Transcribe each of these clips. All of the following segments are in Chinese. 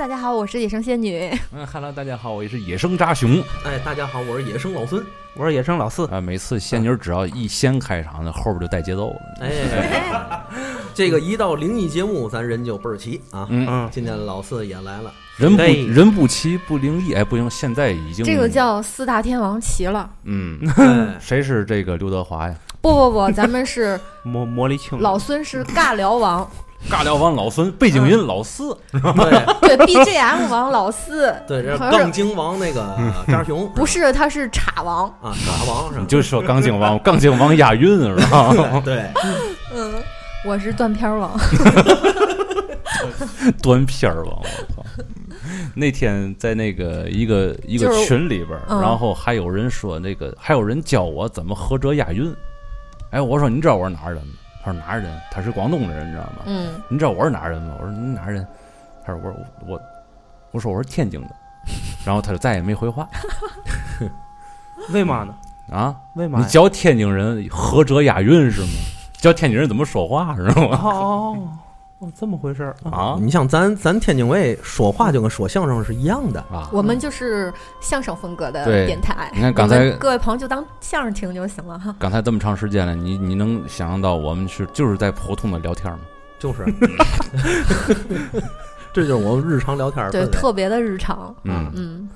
大家好，我是野生仙女。嗯，Hello，大家好，我是野生扎熊。哎，大家好，我是野生老孙。我是野生老四。啊，每次仙女只要一先开场，那后边就带节奏了。哎，这个一到灵异节目，咱人就倍儿齐啊。嗯，嗯，今天老四也来了，人不人不齐不灵异，哎，不行，现在已经这个叫四大天王齐了。嗯，哎 谁是这个刘德华呀？不不不，咱们是 魔魔力青老孙是尬聊王，尬聊王老孙，背景音老四，对对 BGM 王老四，对，这杠精王那个扎熊不是，他是叉王。啊，叉王是吧？你就说杠精王，杠精王押韵是吧？对，嗯，我是断片王。断片王，我操！那天在那个一个一个群里边然后还有人说那个，还有人教我怎么合辙押韵。哎，我说你知道我是哪儿人吗？他说哪儿人？他是广东的人，你知道吗？嗯，你知道我是哪儿人吗？我说你哪儿人？他说我说我我我说我是天津的，然后他就再也没回话 为嘛呢？啊！为嘛？你教天津人合辙押韵是吗？教天津人怎么说话是哦吗？哦哦，这么回事儿啊你像咱咱天津卫说话就跟说相声是一样的，啊！我们就是相声风格的对电台。你看刚才各位朋友就当相声听就行了哈。刚才这么长时间了，你你能想象到我们是就是在普通的聊天吗？就是，这就是我们日常聊天对，特别的日常。嗯，嗯，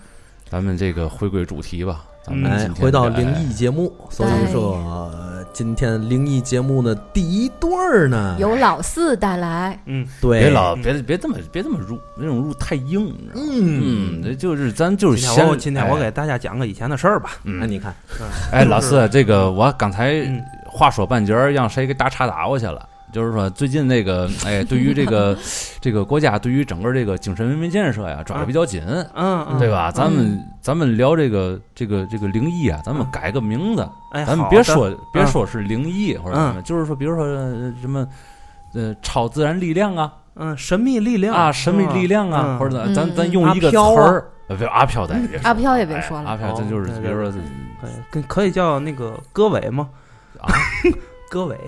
咱们这个回归主题吧，咱们回到灵异节目，所以说呃今天灵异节目的第一对儿呢，由老四带来。嗯，对，别老别别这么别这么入，那种入太硬，你知道吗？嗯。就是咱就是今天先我今天我哎。给大家讲个以前的事儿吧。那，嗯，你看，哎，老四，这个我刚才嗯。话说半截儿，让谁给打岔打过去了。就是说，最近那个，哎，对于这个这个国家对于整个这个精神文明建设呀，抓的比较紧，嗯嗯，对吧？咱们咱们聊这个这个这个灵异啊，咱们嗯。改个名字，哎，咱们别说别嗯。说是灵异或者什么，就是说，比如说呃什么呃超自然力量啊。嗯，神秘力量。啊，神秘力量啊，嗯。或者嗯。咱咱嗯用一个词阿飘啊。儿，呃，别阿飘咱也别说阿飘也别说了。哎阿飘这就是哦比如说可以跟可以叫那个歌伟吗？啊，歌尾，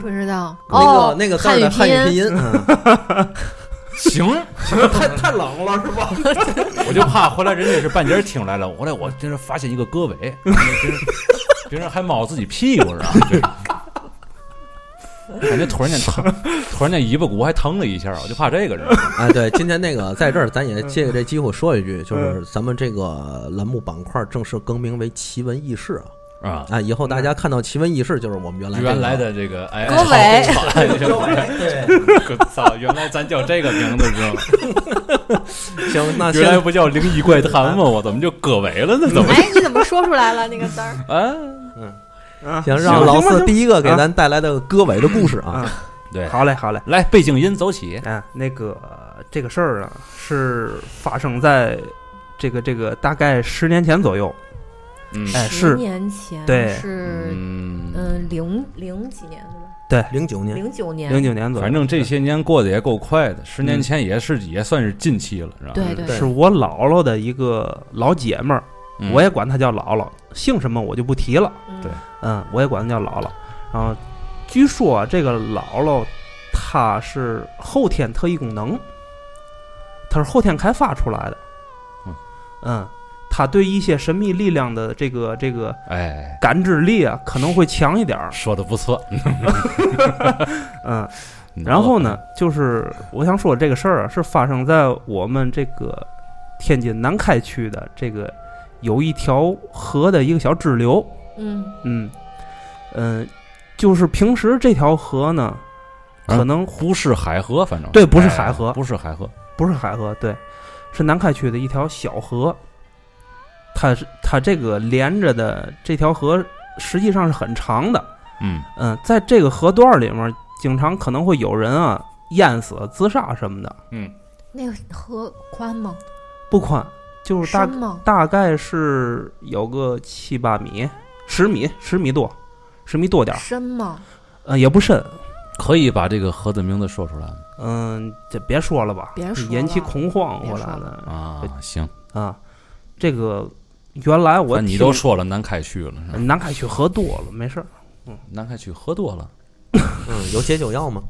不知道。那哦个，那个字儿的汉语拼音，嗯。行，太太冷了是吧？我就怕回来人家是半截儿听来了，回来我真是发现一个歌尾，别人别人还猫自己屁股上，感觉突然间疼，突然间尾巴骨还疼了一下，我就怕这个人。哎，对，今天那个在这儿，咱也借着这机会说一句，就是咱们这个栏目板块正式更名为奇闻异事啊！啊，啊，以后大家看到奇闻异事，就是我们原来原来的这个哎，歌尾对，操，原来咱叫这个名字是吗？行，那原来不叫灵异怪谈吗？我怎么就歌尾了呢？怎么？哎，你怎么说出来了那个字儿？啊，嗯，行，让老四第一个给咱带来的歌尾的故事啊！对，好嘞，好嘞。来背景音走起。哎，那个这个事儿啊，是发生在这个这个大概十年前左右。嗯十哎是年前对是嗯，嗯零零几年的吧？对零九年，零九年，零九年左右，反正这些年过得也够快的，十年前也是也算是近期了，是吧？对对对是我姥姥的一个老姐们儿，嗯我也管她叫姥姥，姓什么我就不提了。嗯对嗯，我也管她叫姥姥。然后据说这个姥姥她是后天特异功能，她是后天开发出来的。嗯嗯，她对一些神秘力量的这个这个哎，感知力啊，可能会强一点儿。说的不错。嗯，然后呢，就是我想说这个事儿啊，是发生在我们这个天津南开区的这个有一条河的一个小支流。嗯嗯嗯，就是平时这条河呢，啊可能不是海河，反正对不是哎海河不是海河。不是海河，对，是南开区的一条小河。它是它这个连着的这条河实际上是很长的。嗯嗯，在这个河段里面，经常可能会有人啊淹死、自杀什么的。嗯，那个河宽吗？不宽，就是大深吗？大概是有个七八米、十米、十米多，十米多点儿。深吗？呃，也不深。可以把这个河的名字说出来吗？嗯，这别说了吧，别说引起恐慌回来了啊，行，啊。这个原来我你都说了南开区了，南开区喝多了，没事儿。嗯。南开区喝多了，嗯，有解酒药吗？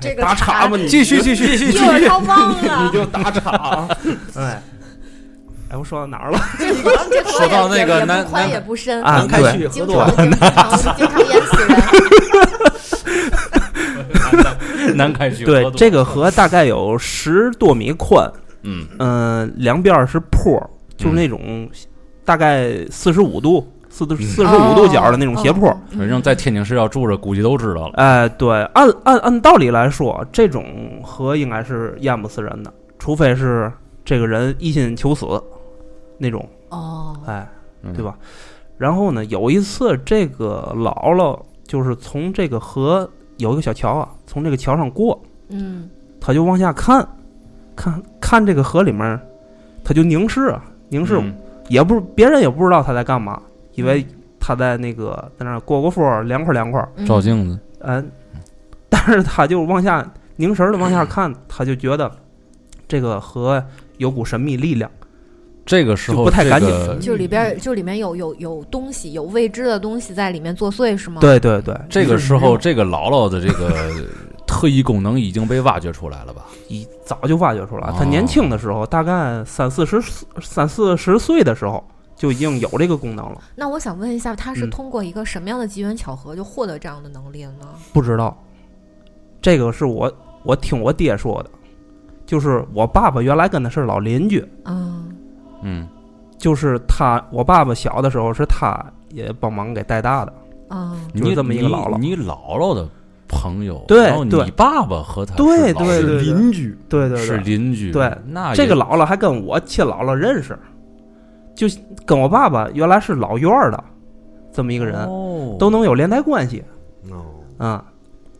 这个打岔吧，你。继续 继续继续，一会儿他忘了，你就打岔。哎，哎，我说到哪儿了？这说到那个南啊南开区经河多，了经常经常淹死人。南开区对，这个河大概有十多米宽，嗯。嗯，两边儿是坡，就是那种大概四十五度、四四十五度角的那种斜坡。哦反正在天津市要住着，估计都知道了。哎，对，按按按道理来说，这种河应该是淹不死人的，除非是这个人一心求死那种，哦，哎，嗯。对吧？然后呢，有一次这个姥姥就是从这个河有一个小桥啊，从这个桥上过，嗯。他就往下看，看看这个河里面，他就凝视啊，凝视，嗯。也不别人也不知道他在干嘛，以为他在那个在那儿过过风，凉快凉快，嗯。照镜子，嗯，但是他就往下凝神的往下看，他就觉得这个河有股神秘力量，这个时候不太干净这个就里边就里面有有有东西，有未知的东西在里面作祟，是吗？，对对对，这个时候，这个姥姥的这个特异功能已经被挖掘出来了吧？一早就挖掘出来。哦他年轻的时候，大概三四十三四十岁的时候，就已经有这个功能了。那我想问一下，他是嗯通过一个什么样的机缘巧合就获得这样的能力了呢？不知道，这个是我我听我爹说的，就是我爸爸原来跟他是老邻居，嗯嗯，就是他我爸爸小的时候是他也帮忙给带大的。嗯就是你这么一个姥姥你你姥姥的朋友，对然后你爸爸和他对对对邻居，是对对。是，邻居，对那这个姥姥还跟我亲姥姥认识，就跟我爸爸原来是老院儿的这么一个人，哦。都能有连带关系。哦，嗯，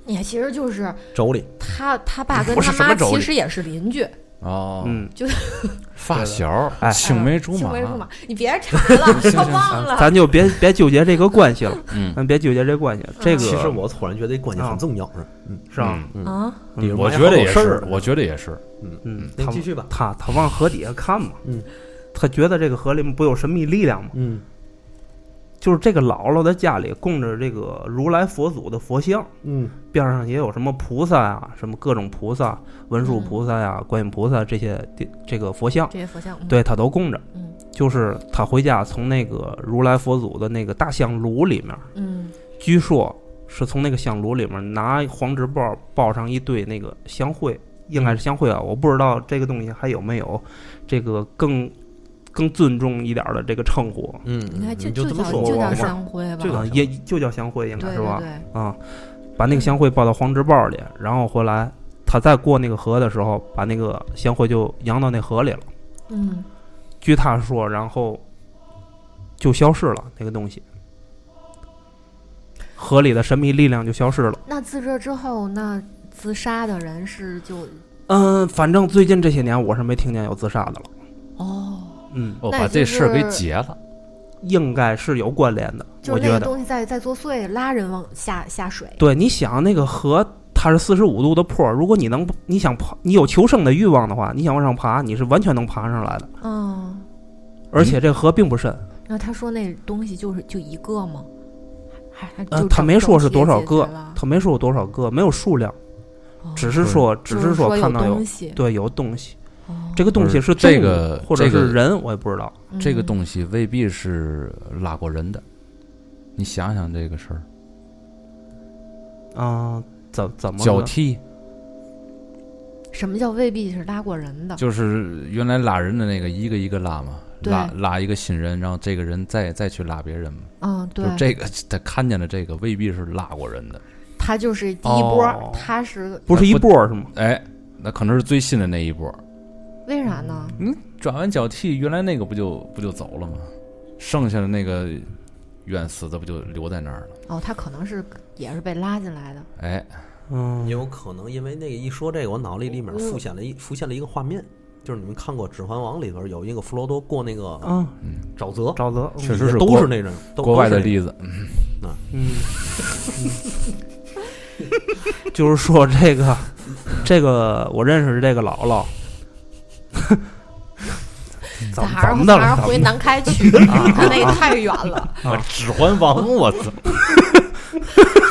也其实就是妯娌，他他爸跟他妈其实也是邻居，哦，嗯，就 发小哎。青梅竹马，青梅竹马，你别查了，他忘了。咱就别别纠结这个关系了，嗯，咱别纠结这关系。这个其实我突然觉得这关系很重要，是，嗯。是吧？嗯，啊，我觉得也是我觉得也是，嗯，嗯。您继续吧，他他往河底下看嘛，嗯，他觉得这个河里面不有神秘力量吗？嗯就是这个姥姥的家里供着这个如来佛祖的佛像，嗯。边上也有什么菩萨啊、什么各种菩萨、文殊菩萨呀、观音菩萨这些的这个佛像，这些佛像，嗯，对他都供着。嗯。就是他回家从那个如来佛祖的那个大香炉里面，嗯。据说是从那个香炉里面拿黄纸包包上一堆那个香灰，应该是香灰啊，我不知道这个东西还有没有这个更更尊重一点的这个称呼嗯，你看就你就这么说，叫就叫香灰吧，就叫啊，也就叫香灰应该对是吧？对对，啊，把那个香灰抱到黄纸包里，然后回来他再过那个河的时候，把那个香灰就扬到那河里了。嗯据他说，然后就消失了那个东西，河里的神秘力量就消失了。那自这之后，那自杀的人是就嗯，反正最近这些年我是没听见有自杀的了。哦，嗯，我把这事儿给是解了，应该是有关联的，就是那个我觉得。东西在在作祟，拉人往下下水。对，你想那个河，它是四十五度的坡，如果你能，你想爬，你有求生的欲望的话，你想往上爬，你是完全能爬上来的。嗯，而且这河并不深，那他说那东西就是就一个吗？还还呃他没说是多少个他没说有多少个，没有数量，哦只是说，只是说看到有，对有东西。哦。这个东西是这个或者这个是人，我也不知道。这个嗯东西未必是拉过人的，你想想这个事儿，啊，怎怎么呢？脚踢。什么叫未必是拉过人的？就是原来拉人的那个一个一个拉嘛，拉拉一个新人，然后这个人再再去拉别人嘛，嗯，对。就，这个他看见了这个未必是拉过人的，他就是第一波哦，他是不是一波是吗？哎，那可能是最新的那一波，为啥呢？你转完脚踢，原来那个不就不就走了吗？剩下的那个冤死的不就留在那儿了？哦，他可能是也是被拉进来的。哎，嗯，有可能因为那个一说这个，我脑里里面浮现了一浮现了一个画面，就是你们看过《指环王》里边有一个弗罗多过那个嗯，沼泽，沼泽，确实是都是那种国外的例子，嗯，嗯 就是说这个，这个我认识这个姥姥，咱还？是还是回南开 区，他 那个太远了。啊指环王，我操！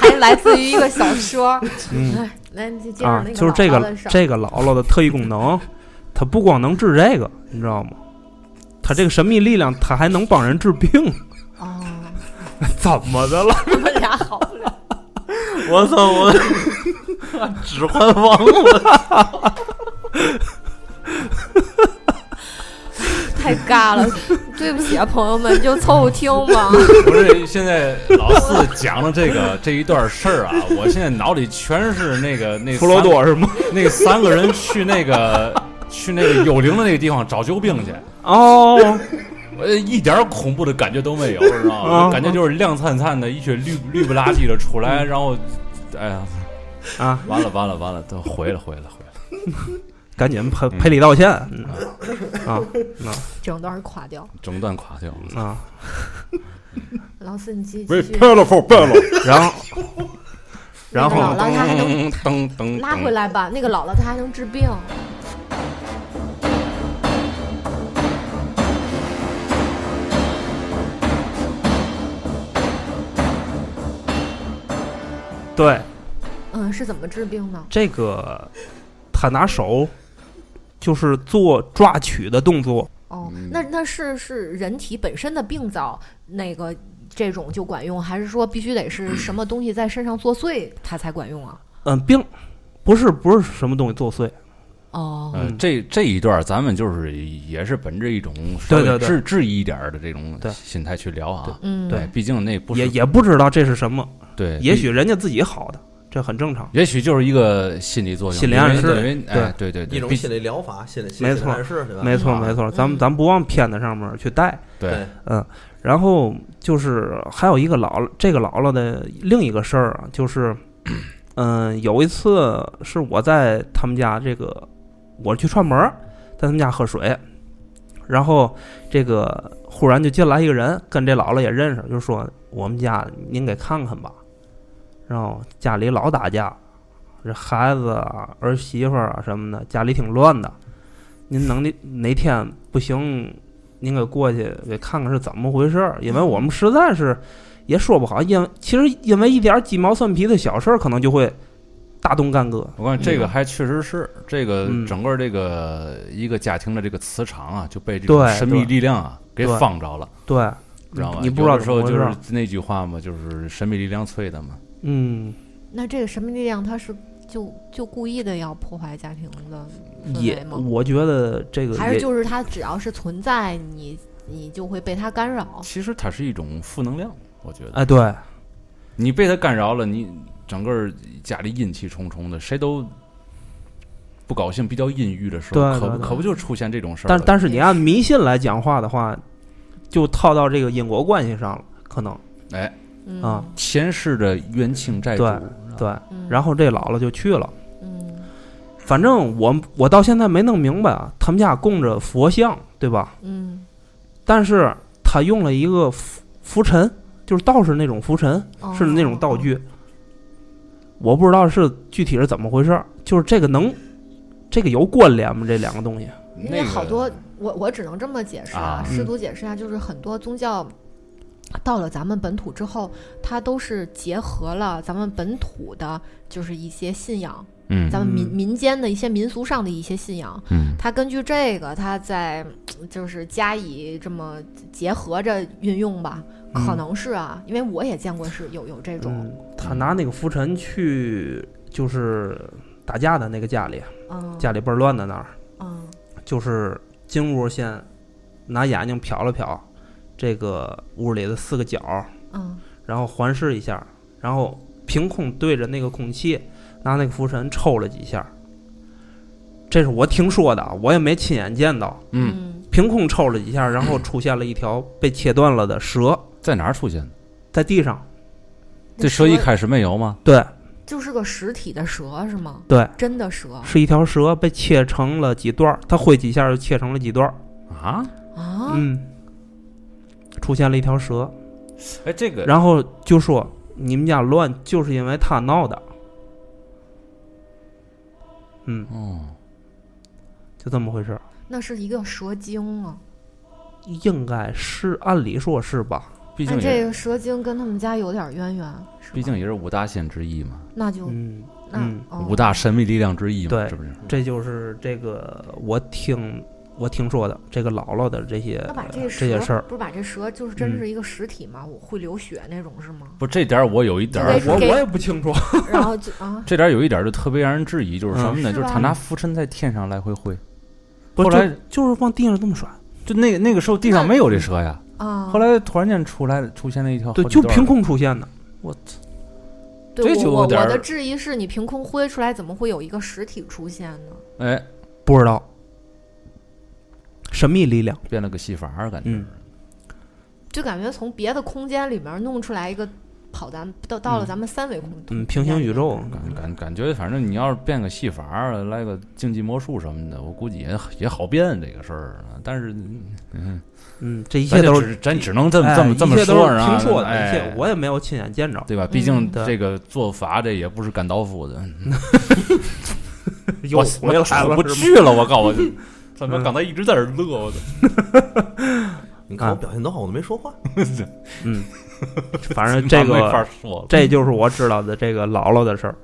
还来自于一个小说。嗯来，你，就接着啊那，个就是这个这个姥姥的特异功能，它不光能治这个，你知道吗？它这个神秘力量，它还能帮人治病。哦，怎么的了？我们俩好不了。我操我，指环王我 太尬了，对不起啊，朋友们，就凑合听吧。不是，现在老四讲的这个这一段事儿啊，我现在脑里全是那个那弗罗三多是吗？那三个人去那个去那个幽灵的那个地方找救兵去，哦，我一点恐怖的感觉都没有，知道吗？啊感觉就是亮灿灿的一群绿绿不拉几的出来，然后，哎呀，啊，完了完了完了，都回了回了回了，赶紧赔赔礼道歉。嗯啊 整段垮掉。整段垮掉。啊，老四，你继继续。for 败了，然后然后姥姥她还能噔噔噔，拉回来吧，那个姥姥她还能治病。对嗯，是怎么治病呢？这个，他拿手就是做抓取的动作。哦，嗯那那是是人体本身的病灶那个这种就管用，还是说必须得是 什么东西在身上作祟它才管用啊？嗯，病不是不是什么东西作祟。哦，呃，这这一段咱们就是也是本着一种稍微对对对质质疑一点的这种心态去聊啊。嗯，对毕竟那不是也也不知道这是什么，对，也许人家自己好的，这很正常。也许就是一个心理作用，心理暗示因为因为哎，对对对，一种心理疗法，心理没错暗示对吧？没错啊没错，咱们嗯咱不往偏的上面去带。对嗯，然后就是还有一个姥姥，这个姥姥的另一个事儿啊，就是，嗯，有一次是我在他们家这个，我去串门，在他们家喝水，然后这个忽然就进来一个人，跟这姥姥也认识，就说我们家您给看看吧，然后家里老打架，这孩子啊、儿媳妇儿啊什么的，家里挺乱的，您能哪哪天不行？您给过去给看看是怎么回事儿，因为我们实在是也说不好，因为其实因为一点鸡毛蒜皮的小事儿，可能就会大动干戈。我感觉这个还确实是这个嗯整个这个一个家庭的这个磁场啊，就被这种神秘力量啊给对放着了，对，知道吗？你不知道有的时候就是那句话嘛，就是神秘力量催的嘛。嗯，那这个神秘力量它是就就故意的要破坏家庭的氛也围吗？我觉得这个还是就是它只要是存在，你你就会被它干扰？其实它是一种负能量，我觉得哎对你被它干扰了，你整个家里阴气重重的，谁都不高兴，比较阴郁的时候，可不对对对可不就出现这种事儿了？但但是你按迷信来讲话的话，就套到这个因果关系上了，可能哎，嗯啊前世的冤亲债主，对对。嗯然后这姥姥就去了。嗯反正我我到现在没弄明白啊，他们家供着佛像，对吧？嗯但是他用了一个浮浮尘，就是道士那种浮尘，哦是那种道具。我不知道是具体是怎么回事，就是这个能，这个有关联吗？这两个东西？因为那好多我我只能这么解释啊试嗯图解释一下，就是很多宗教到了咱们本土之后，它都是结合了咱们本土的，就是一些信仰，嗯。咱们民嗯。民间的一些民俗上的一些信仰，嗯。它根据这个，它在就是加以这么结合着运用吧，可嗯能是啊，因为我也见过是有有这种，嗯，他拿那个浮尘去，就是打架的那个家里，嗯家里倍儿乱的那儿，嗯。就是进屋先拿眼睛瞟了瞟这个屋里的四个角，嗯然后环视一下，然后凭空对着那个空气拿那个浮尘抽了几下。这是我听说的啊，我也没亲眼见到。嗯，凭空抽了几下，然后出现了一条被切断了的蛇 在哪儿出现的？在地上。这蛇一开始没有吗？对就是个实体的蛇是吗？对，真的蛇是一条蛇被切成了几段儿，它挥几下就切成了几段儿。啊？啊？嗯，出现了一条蛇，哎，这个然后就说你们家乱就是因为他闹的。嗯，哦，就这么回事儿。那是一个蛇精啊！应该是，按理说是吧？毕竟这个蛇精跟他们家有点渊源，毕竟也是五大仙之一嘛，那就嗯那嗯，哦五大神秘力量之一嘛，是不是？这就是这个我听我听说的这个姥姥的这些那把这这些事儿，不是把这蛇就是真嗯是一个实体吗？我会流血那种是吗？不，这点儿我有一点儿我我也不清楚。然后就啊，这点儿有一点儿就特别让人质疑，就是什么呢？嗯就是他拿浮尘在天上来回挥，后来就就是往地上这么甩，就那那个时候地上没有这蛇呀，啊，后来突然间出来出现了一条，对，就凭。空出现的。我操！对这就我我的质疑是你凭空挥出来，怎么会有一个实体出现呢？哎，不知道，神秘力量。变了个戏法儿，感觉。嗯就感觉从别的空间里面弄出来一个跑咱到到了咱们三维空嗯，平行宇宙，感感感觉，反正你要是变个戏法儿，来个竞技魔术什么的，我估计也也好变这个事儿。但是，嗯，嗯，这一切都是只咱只能这么哎这么这么说啊，听说的，哎一切我也没有亲眼见着。对吧？毕竟这个做法这也不是甘道夫的，又 我回来了，我不去了，我告诉你，怎么嗯刚才一直在这乐？我操！你看我表现多好，我都没说话。嗯，反正这没法个说。这就是我知道的这个姥姥的事儿。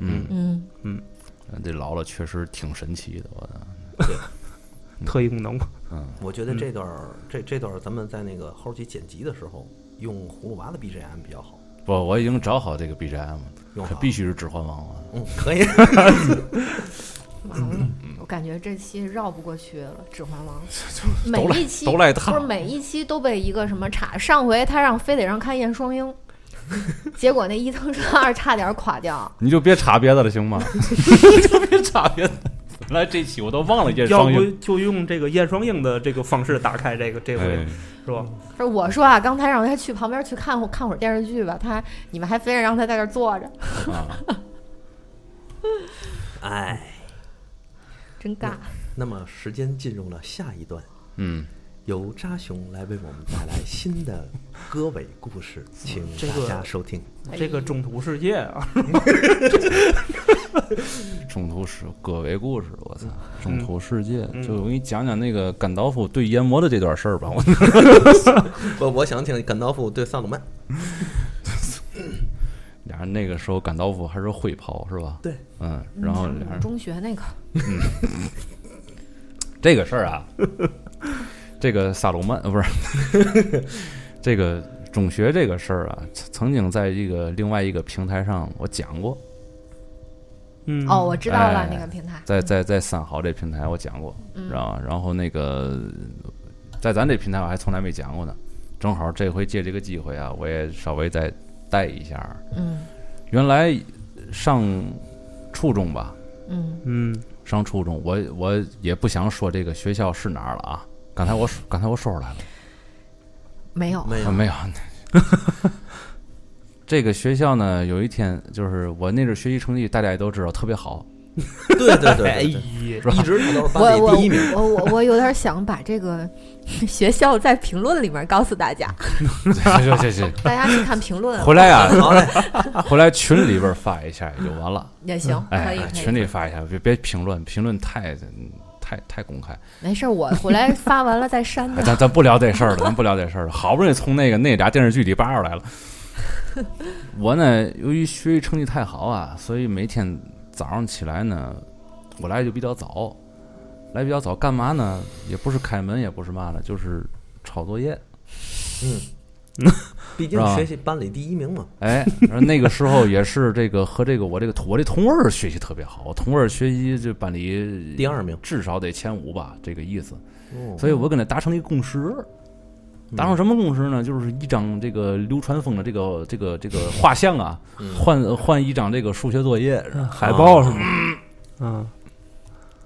嗯，嗯嗯，这姥姥确实挺神奇的，我操！特异功能嘛。嗯，我觉得这段儿这这段儿咱们在那个后期剪辑的时候用葫芦娃的 BGM 比较好，不，我已经找好这个 BGM 了，必须是《指环王》啊。嗯可以。完了，我感觉这期绕不过去了，《指环王》每一期都赖他不是每一期都被一个什么岔。上回他让非得让看燕双鹰，结果那伊藤润二差点垮掉。你就别查别的了，行吗？你 就别查别的。本来这期我都忘了燕要不双鹰，就用这个燕双鹰的这个方式打开这个这回哎，是吧？不是我说啊，刚才让他去旁边去看会看会儿电视剧吧，他你们还非得让他在这儿坐着，啊，哎，真尬。那么时间进入了下一段，嗯，由扎熊来为我们带来新的歌尾故事，请大家收听。这个中途世界啊，中途世歌尾故事，我操，中途世界，嗯就我给你讲讲那个甘道夫对研磨的这段事儿吧。我 我我想听甘道夫对萨鲁曼，俩人那个时候甘道夫还是会跑是吧？对，嗯，然后俩人中学那个，这个事儿啊，这个萨鲁曼呃不是这个中学这个事儿啊，曾曾经在一个另外一个平台上我讲过，嗯，哦，我知道了哎那个平台，在在在三好这平台我讲过，嗯知道吧？然后那个在咱这平台我还从来没讲过呢，正好这回借这个机会啊，我也稍微再带一下。嗯。原来上初中吧，嗯。嗯。上初中，我我也不想说这个学校是哪儿了啊。刚才我说 刚才我说出来了，没有，没有。啊没有。这个学校呢，有一天就是我那阵儿学习成绩，大家也都知道特别好，对对对哎对对，一直都是我我班里第一名。我我我有点想把这个 学校在评论里面告诉大家，行行行行，大家去看评论回来啊，回来群里边发一下也就完了。也行，可以，可以哎群里发一下，别别评论，评论太太太公开。没事，我回来发完了再删哎。咱咱不聊这事儿了，咱不聊这事儿了。好不容易从那个那俩电视剧里扒出来了。我呢，由于学习成绩太好啊，所以每天早上起来呢，我来就比较早，来比较早干嘛呢？也不是开门，也不是嘛的，就是抄作业。嗯，毕竟是学习班里第一名嘛。哎，那个时候也是这个和这个我这个同我这同位儿学习特别好，我同位儿学习这班里第二名至少得前五吧，这个意思。哦所以我跟他达成了一个共识，达成什么共识呢？就是一张这个流川枫的这个这个这个画像啊，嗯换换一张这个数学作业，海报是吗？嗯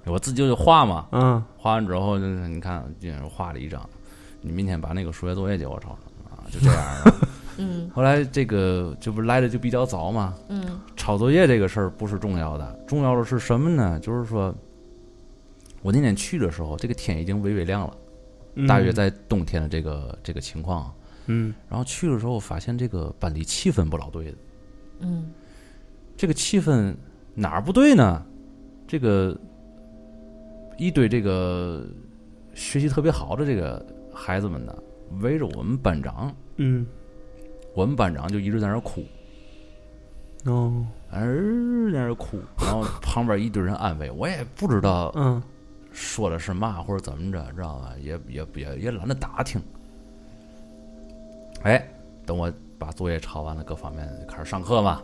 我自己就画嘛，嗯画完之后，就是你看，今天画了一张，你明天把那个数学作业给我抄上啊，就这样的。嗯后来这个这不来的就比较早嘛，嗯抄作业这个事儿不是重要的，重要的是什么呢？就是说，我那天去的时候，这个天已经微微亮了，嗯，大约在冬天的这个这个情况。嗯然后去的时候发现这个班里气氛不老对的，嗯这个气氛哪儿不对呢？这个一堆这个学习特别好的这个孩子们呢，围着我们班长嗯我们班长就一直在那儿哭，哦儿在那儿哭，然后旁边一堆人安慰，我也不知道嗯说的是嘛或者怎么着，知道吧？也也也也懒得打听。哎，等我把作业抄完了，各方面开始上课嘛。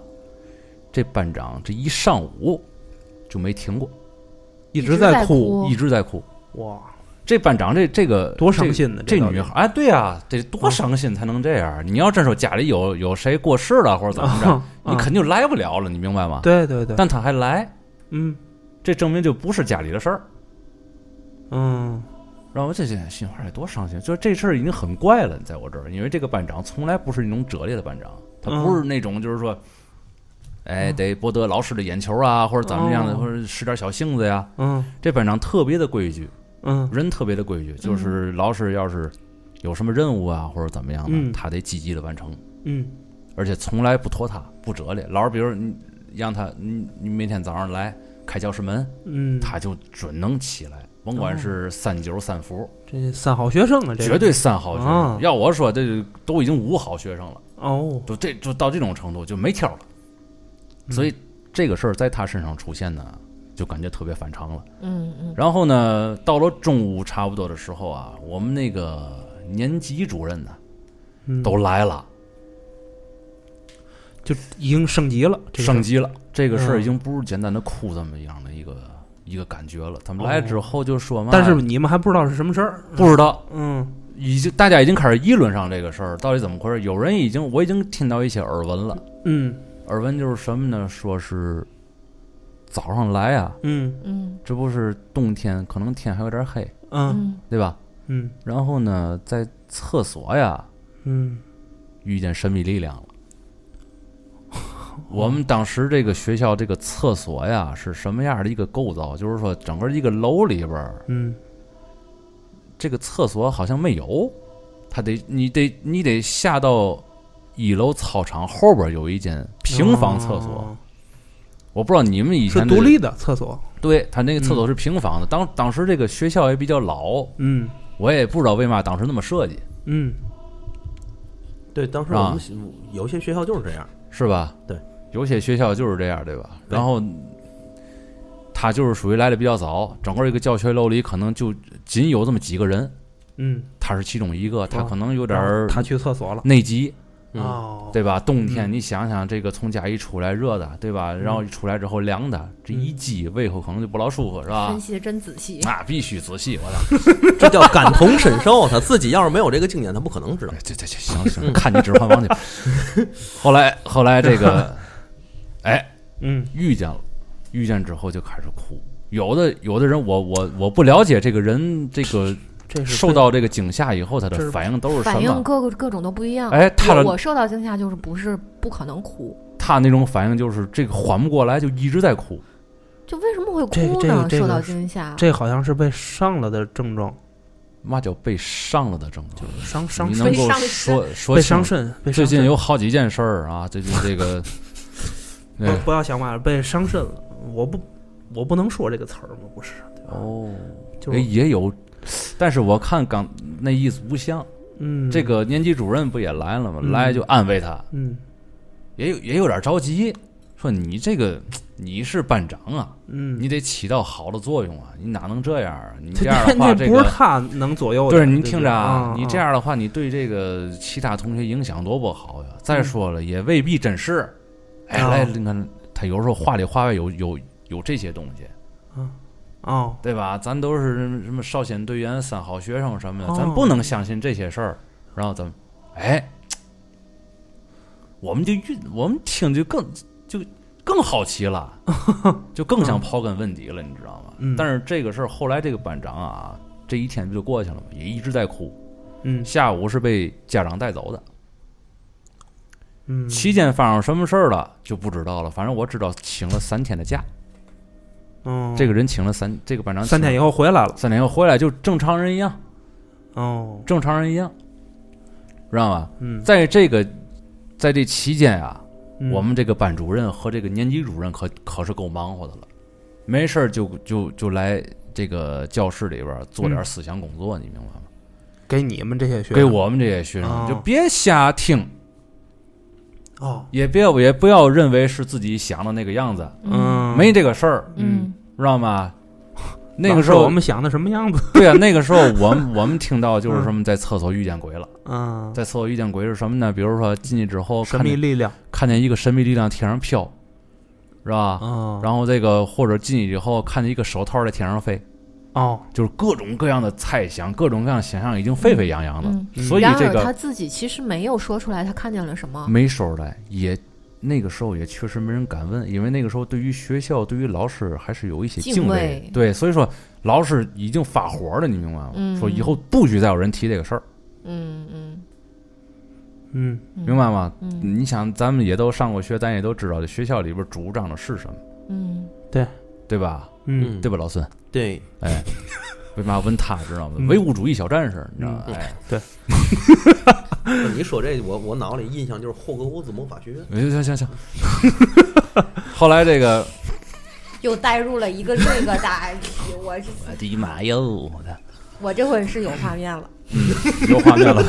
这班长这一上午就没停过，一直直在哭哭一直在哭。哇，这班长这这个多伤心呢！这女孩哎，对呀、得多伤心才能这样。你要真说家里有有谁过世了或者怎么着，啊你肯定来不了了，你明白吗？对对对，但他还来，嗯这证明就不是家里的事儿。嗯然后我这些心话得多伤心，就是这事儿已经很怪了，在我这儿，因为这个班长从来不是那种拙劣的班长，他不是那种就是说，哎，得博得老师的眼球啊，或者怎么样的，哦或者使点小性子呀。嗯这班长特别的规矩，嗯人特别的规矩，就是老师要是有什么任务啊或者怎么样的，嗯他得积极的完成，嗯而且从来不拖沓，不折裂。老师比如你让他，你你每天早上来开教室门，嗯，他就准能起来，甭管是三九三伏。这三好学生啊，这绝对三好学生。啊要我说，这都已经五好学生了，哦，就这就到这种程度就没挑了。所以这个事儿在他身上出现呢，就感觉特别反常了。嗯嗯然后呢，到了中午差不多的时候啊，我们那个年级主任呢嗯都来了，就已经升级了，这个升级了。这个事儿嗯已经不是简单的哭这么样的一个一个感觉了。他们来之后就说嘛，但是你们还不知道是什么事儿，不知道。嗯已经，大家已经开始议论上这个事儿，到底怎么回事？有人已经，我已经听到一些耳闻了。嗯耳闻就是什么呢？说是早上来啊，嗯嗯这不是冬天，可能天还有点黑，嗯嗯对吧？嗯然后呢，在厕所呀嗯遇见神秘力量了。我们当时这个学校这个厕所呀是什么样的一个构造？就是说，整个一个楼里边儿，嗯这个厕所好像没有，它得你得你得下到一楼操场后边有一间平房厕所。哦。我不知道你们以前是独立的厕所，对他那个厕所是平房的，当当时这个学校也比较老，嗯。我也不知道为嘛当时那么设计，嗯。对，当时我们有些学校就是这样，是吧？对，有些学校就是这样，对吧？然后他就是属于来的比较早，整个一个教学楼里可能就仅有这么几个人，嗯，他是其中一个，他哦。可能有点儿他去厕所了，内急，嗯，哦，对吧？冬天嗯你想想，这个从家一出来热的，对吧？然后一出来之后凉的，这一积胃口可能就不老舒服，是吧分？析的真仔细。那必须仔细，我操！这叫感同身受。他自己要是没有这个经验，他不可能知道。这这这行行，看你《指环王》去。后来后来这个，哎，嗯遇见了，遇见之后就开始哭。有的有的人我，我我不了解这个人这个这是受到这个惊吓以后，他的反应都是反应什么？各个各种都不一样。哎，他我受到惊吓就是不是不可能哭，他那种反应就是这个缓不过来，就一直在哭。就为什么会这这哭呢？受到这个是惊吓，这好像是被上了的症状，嘛叫被上了的症状？伤伤你能够被上说说被伤肾，最近有好几件事儿啊，最近这个，对不不要想歪了，被伤肾了。我不我不能说这个词儿吗？不是，哦，就也也有，但是我看刚那意思不像。嗯，这个年级主任不也来了吗？嗯来就安慰他，嗯也有也有点着急，说你这个你是班长啊，嗯，你得起到好的作用啊，你哪能这样啊？你这这样的话，这个不是他能左右的。对，你听着啊，你这样的话，你对这个其他同学影响多不好呀。再说了，也未必真是。哎，啊来，你看他有时候话里话外有有有这些东西，哦，对吧？咱都是什么少先队员、三好学生什么的，哦咱不能相信这些事儿。然后咱们，哎，我们就越我们听就更就更好奇了，就更想刨根问底了，你知道吗？嗯但是这个事儿后来这个班长啊，这一天不就过去了吗？也一直在哭。嗯下午是被家长带走的，嗯，期间发生什么事儿了就不知道了。反正我知道请了三天的假，哦，这个人请了三，这个班长三天以后，回来了。三天以后回来就正常人一样，哦，正常人一样，知道吧？嗯，在这个在这期间啊，嗯。我们这个班主任和这个年级主任可可是够忙活的了，没事儿就就就来这个教室里边做点嗯。思想工作，你明白吗？给你们这些学生，给我们这些学生，哦。就别瞎听，哦，也别也不要认为是自己想的那个样子，嗯，没这个事儿，嗯。知道吗？那个时候我们想的什么样子？对啊，那个时候我们我们听到就是什么在厕所遇见鬼了，嗯，在厕所遇见鬼是什么呢？比如说进去之后神看见秘力量。看见一个神秘力量天上飘，是吧？嗯，然后这个或者进去以后看见一个手套在天上飞，哦，就是各种各样的猜想，各种各样的想象已经沸沸扬扬的，嗯。所以这个他自己其实没有说出来他看见了什么。没说出来，也那个时候也确实没人敢问，因为那个时候对于学校、对于老师还是有一些敬敬畏。对，所以说老师已经发火了，你明白吗？嗯说以后不许再有人提这个事儿，嗯。嗯。嗯。嗯，明白吗？嗯。你想，咱们也都上过学，咱也都知道这学校里边主张的是什么，嗯。对。对吧？嗯，对吧，老孙？对，哎，为嘛问他知道吗？嗯唯物主义小战士，你知道吗？哎，对，你说这我我脑里印象就是霍格沃兹魔法学院，行行行。后来这个，又带入了一个这个大，我是我的妈哟，我的我这回是有画面了。有画面了。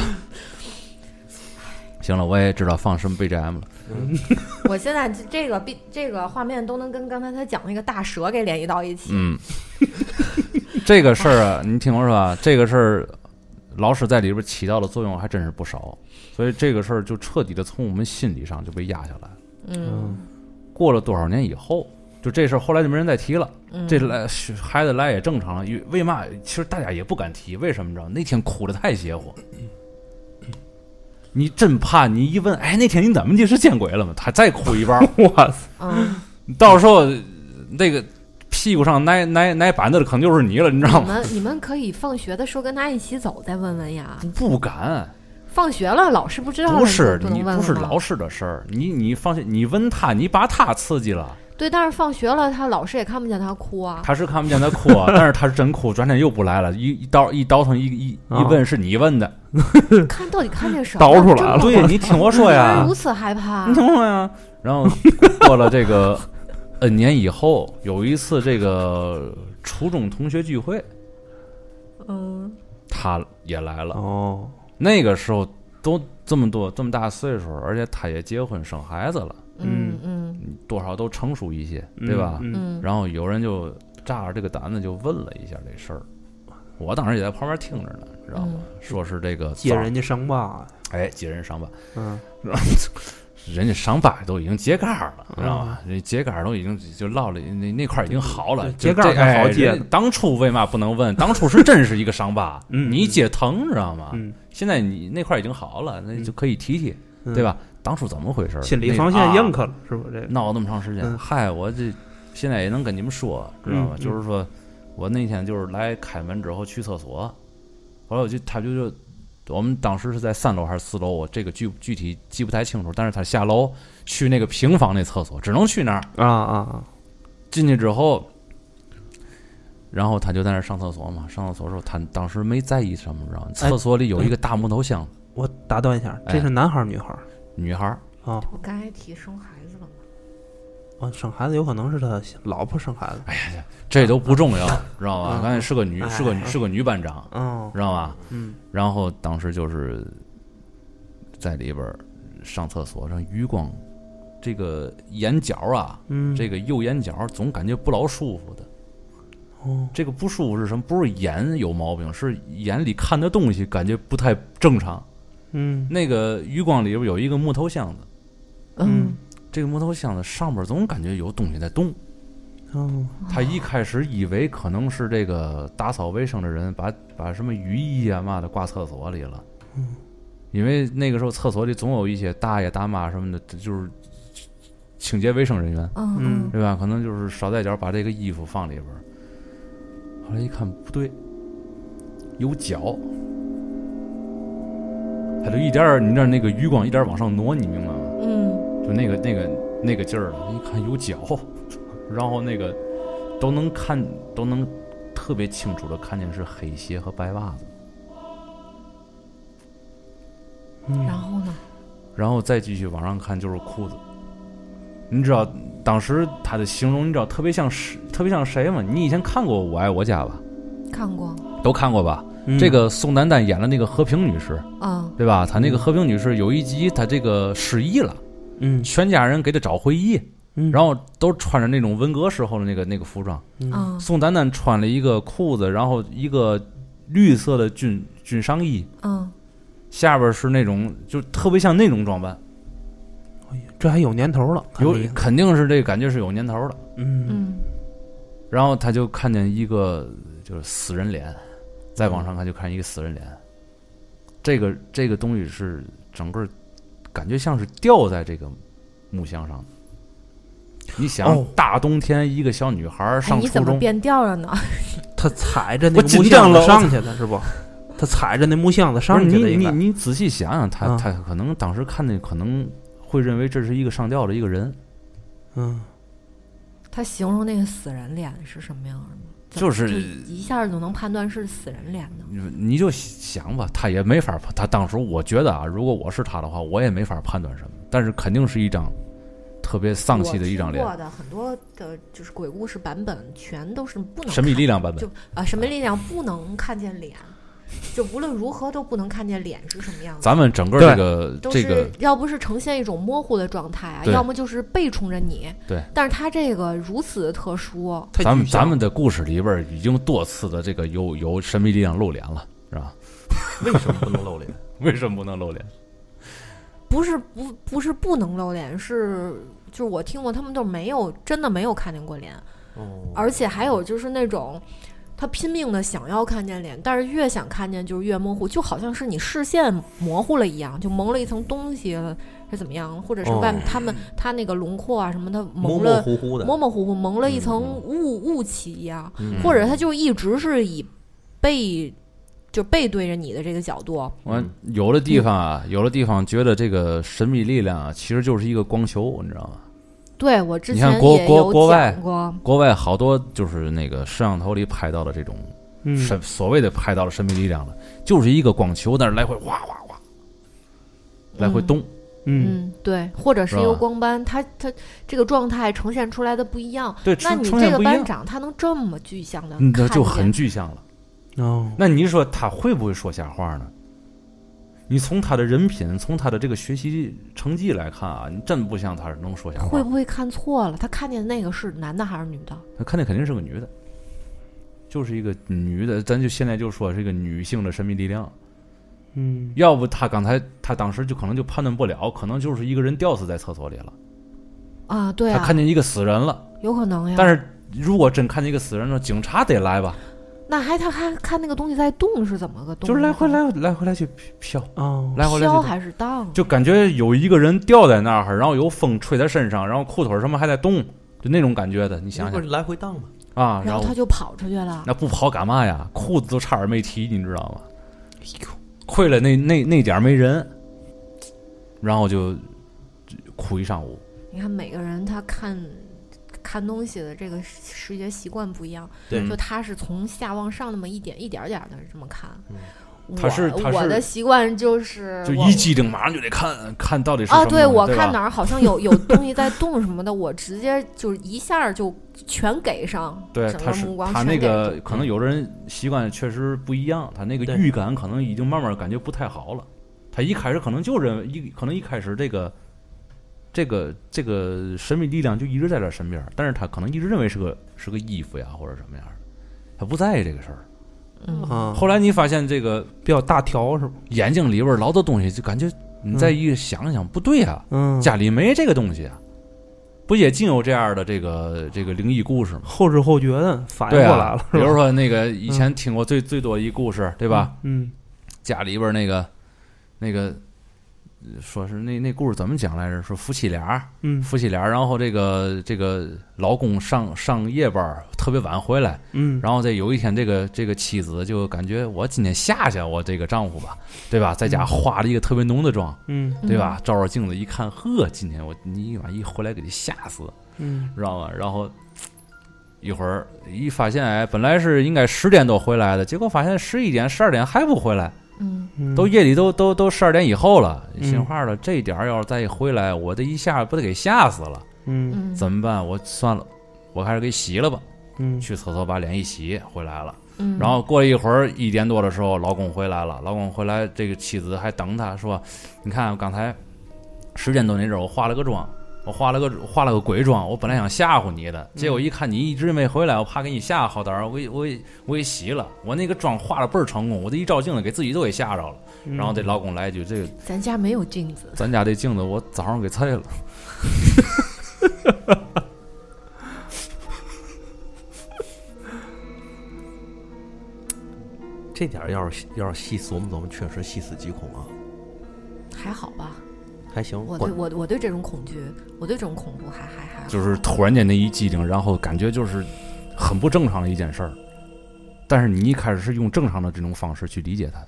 行了，我也知道放什么 BGM 了。我现在这这个 B 这个画面都能跟刚才他讲那个大蛇给联系到一起。嗯，这个事儿啊，你听我说啊，这个事儿，老师在里边起到的作用还真是不少，所以这个事儿就彻底的从我们心理上就被压下来了。嗯过了多少年以后，就这事儿后来就没人再提了。嗯，这来孩子来也正常了，因为为嘛？其实大家也不敢提，为什么？你知道那天哭的太邪乎，你真怕你一问，哎，那天你怎么的？是见鬼了吗？他再哭一半儿，哇塞，嗯，到时候那个屁股上挨挨挨板子的可能就是你了，你知道吗？你们你们可以放学的时候跟他一起走，再问问呀。不敢，放学了，老师不知道了，不是你不能问了吗不是老师的事儿，你你放心，你问他，你把他刺激了，对，但是放学了，他老师也看不见他哭啊。他是看不见他哭，啊，但是他是真哭，转天又不来了，一一倒一倒腾一一一啊问是你问的，看到底看见什么？倒出来了对你听我说呀，如此害怕你。听我说呀。然后过了这个 N 年以后，有一次这个初中同学聚会，嗯他也来了。哦，那个时候都这么多这么大岁数，而且他也结婚生孩子了，嗯嗯多少都成熟一些，嗯对吧？嗯嗯，然后有人就炸着这个胆子就问了一下这事儿，我当时也在旁边听着呢，知道吗？嗯说是这个揭人家伤疤，哎揭人伤疤，嗯 人家伤疤都已经揭盖儿了，嗯知道吗？人揭盖儿都已经就落了，那那块已经好了，揭盖才好揭当初为嘛不能问？当初是真是一个伤疤，嗯你揭疼，知道吗？嗯，现在你那块已经好了，那就可以提提，嗯对吧？当初怎么回事？心理防线硬啊可了，是不是这个？闹那么长时间，嗯嗨，我这现在也能跟你们说，知道吗？嗯就是说我那天就是来开门之后去厕所，后来我就他就就我们当时是在三楼还是四楼，我这个具具体记不太清楚，但是他下楼去那个平房那厕所，只能去那儿。啊啊啊！进去之后，然后他就在那儿上厕所嘛，上厕所的时候他当时没在意什么，知道吗？哎厕所里有一个大木头箱子，我打断一下，哎这是男孩儿女孩儿女孩儿。啊？我刚才提生孩子了吗？哦，生孩子有可能是他老婆生孩子。哎呀这都不重要，知道吧？嗯刚才是个女，是个哎是个女班长，哦，知道吧？嗯然后当时就是在里边上厕所，上余光，这个眼角啊，嗯，这个右眼角总感觉不老舒服的。哦这个不舒服是什么？不是眼有毛病，是眼里看的东西感觉不太正常。嗯。那个余光里边有一个木头箱子，嗯。这个木头箱子上边总感觉有东西在动。哦。他一开始以为可能是这个打扫卫生的人把把什么雨衣啊嘛的挂厕所里了，嗯。因为那个时候厕所里总有一些大爷大妈什么的，就是清洁卫生人员，嗯嗯。对吧？可能就是捎带脚把这个衣服放里边。后来一看不对，有脚，他就一点儿，你知道那个余光一点儿往上挪，你明白吗？嗯就那个那个那个劲儿了，一看有脚，然后那个都能看都能特别清楚的看见是黑鞋和白袜子，嗯，然后呢？然后再继续往上看就是裤子。你知道当时他的形容，你知道特别像是特别像谁吗？你以前看过《我爱我家》吧？看过，都看过吧？嗯这个宋丹丹演了那个和平女士，嗯。对吧？她那个和平女士有一集她这个失忆了，嗯。全家人给她找回忆，嗯，然后都穿着那种文革时候的那个那个服装。嗯嗯。宋丹丹穿了一个裤子，然后一个绿色的军军上衣，嗯，下边是那种就特别像那种装扮，这还有年头了，看有肯定是这个感觉是有年头了。嗯。嗯。然后他就看见一个就是死人脸，再往上看就看一个死人脸，这个这个东西是整个感觉像是吊在这个木箱上的。你想哦，大冬天一个小女孩上初中，你怎么变吊了呢？她踩着那木箱子上去的是不？她踩着那木箱子上去你的，你你仔细想想，他啊他可能当时看那可能会认为这是一个上吊的一个人，嗯他形容那个死人脸是什么样的吗？就是一下就能判断是死人脸的？你你就想吧，他也没法，他当时我觉得啊，如果我是他的话，我也没法判断什么，但是肯定是一张特别丧气的一张脸过的很多的就是鬼故事版本，全都是不能神秘力量版本就。啊，神秘力量不能看见脸，就无论如何都不能看见脸是什么样子。咱们整个这个都是这个要不是呈现一种模糊的状态啊，要么就是背冲着你。对，但是他这个如此的特殊，太咱们咱们的故事里边已经多次的这个有有神秘力量露脸了，是吧？为什么不能露脸？为什么不能露脸？不是不不是不能露脸，是就是我听过他们都没有真的没有看见过脸，哦，而且还有就是那种。他拼命的想要看见脸，但是越想看见就是越模糊，就好像是你视线模糊了一样，就蒙了一层东西了，是怎么样？或者是外他们他那个轮廓啊什么，他模模蒙了糊糊的，模模糊糊蒙了一层嗯雾雾气一样，嗯或者他就一直是以背就背对着你的这个角度，我嗯有的地方啊，有的地方觉得这个神秘力量啊，其实就是一个光球，你知道吗？对我之你看前国国也有国外讲过，国外好多就是那个摄像头里拍到的这种嗯神所谓的拍到了神秘力量了，就是一个光球，但是来回哗哗哗来回动。嗯嗯，对，或者是一个光斑，它它这个状态呈现出来的不一样。对，那你这个班长他能这么具象的那就很具象了。哦那你说他会不会说瞎话呢？你从他的人品，从他的这个学习成绩来看啊，你真不像他是能说瞎话会。不会看错了？他看见那个是男的还是女的？他看见肯定是个女的，就是一个女的，咱就现在就说是一个女性的神秘力量。嗯要不他刚才他当时就可能就判断不了，可能就是一个人吊死在厕所里了，啊，对啊，他看见一个死人了。有可能呀。但是如果真看见一个死人了，警察得来吧，那还他还看那个东西在动是怎么个动？就是来回来来回来去飘，啊来回来去，飘还是荡？就感觉有一个人吊在那儿，然后有风吹在身上，然后裤腿什么还在动，就那种感觉的。你想想来回荡嘛？啊，后然后他就跑出去了。那不跑干嘛呀？裤子都差点没提，你知道吗？亏了那那那点儿没人，然后就就哭一上午。你看每个人他看看东西的这个视觉习惯不一样，对就他是从下往上那么一点一点点的这么看。嗯他是他是我我的习惯就是就一激灵马上就得看看到底是啊。对我看哪儿好像有 有东西在动什么的，我直接就一下就全给上，对，他是个目光他那全给住个可能有的人习惯确实不一样，他那个预感可能已经慢慢感觉不太好了。他一开始可能就认为一可能一开始这个这个这个神秘力量就一直在他身边，但是他可能一直认为是个是个衣服呀或者什么样的，他不在意这个事儿。嗯啊，后来你发现这个比较大条是吧？眼睛里边老多东西，就感觉你再一想想不对啊、嗯，家里没这个东西啊。不也尽有这样的这个这个灵异故事吗？后知后觉的反应过来了，，是吧？比如说那个以前听过最最多一故事，对吧？嗯家里边那个那个呃说是那那故事怎么讲来着？说夫妻俩，嗯夫妻俩，然后这个这个老公上上夜班特别晚回来，嗯，然后这有一天这个这个妻子就感觉我今天吓吓我这个丈夫吧，对吧？在家化了一个特别浓的妆，嗯对吧？照照镜子一看，呵，今天我你妈一回来给你吓死，嗯知道吗？然后一会儿一发现，哎，本来是应该十点多回来的，结果发现十一点、十二点还不回来，嗯嗯，都夜里都都都十二点以后了。嗯心话了，这点儿要是再一回来，我这一下不得给吓死了？嗯嗯，怎么办？我算了，我还是给洗了吧。嗯去厕所把脸一洗，回来了。嗯，然后过了一会儿一点多的时候，老公回来了，老公回来，这个妻子还等他说：“你看刚才十点多那阵儿，我化了个妆。”我化了个化了个鬼妆，我本来想吓唬你的，结果一看你一直没回来，我怕给你吓好胆儿，我给我给我给洗了，我那个妆化的倍儿成功，我这一照镜子给自己都给吓着了。嗯然后这老公来一句：“这个咱家没有镜子，咱家这镜子我早上给拆了。这点要是要是细琢磨琢磨，确实细思极恐啊，还好吧？还行。我对我我对这种恐惧，我对这种恐怖还还还就是突然间那一激灵，然后感觉就是很不正常的一件事儿。但是你一开始是用正常的这种方式去理解它的，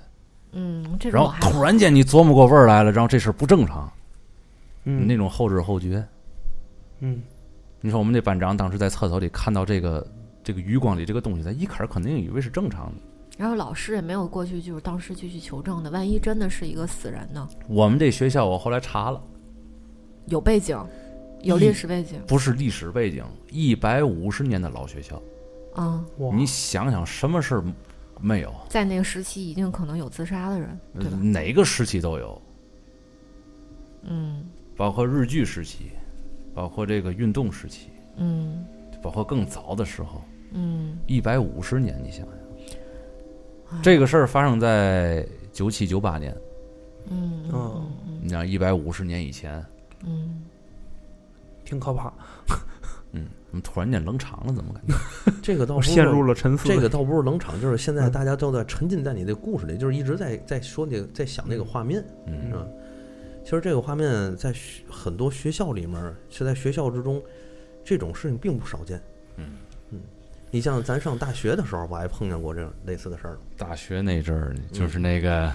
嗯，这种然后突然间你琢磨过味儿来了，然后这事儿不正常，嗯那种后知后觉。嗯你说我们那班长当时在厕所里看到这个这个余光里这个东西，他一开始肯定以为是正常的。然后老师也没有过去，就是当时就去求证的，万一真的是一个死人呢？我们这学校我后来查了，有背景，有历史背景，不是历史背景，一百五十年的老学校。嗯，你想想什么事儿没有？在那个时期一定可能有自杀的人，对吧？哪个时期都有，嗯。包括日据时期，包括这个运动时期，嗯。包括更早的时候，嗯，一百五十年，你想想，哎这个事儿发生在九七九八年，嗯你想一百五十年以前，嗯挺可怕，嗯，怎么突然间冷场了？怎么感觉？这个倒不是陷入了沉思。这个倒不是冷场，就是现在嗯大家都在沉浸在你的故事里，就是一直在在说那个在想那个画面，嗯是吧？其实这个画面在学很多学校里面，是在学校之中，这种事情并不少见。嗯嗯，你像咱上大学的时候，我还碰见过这种类似的事儿大学那阵儿就是那个，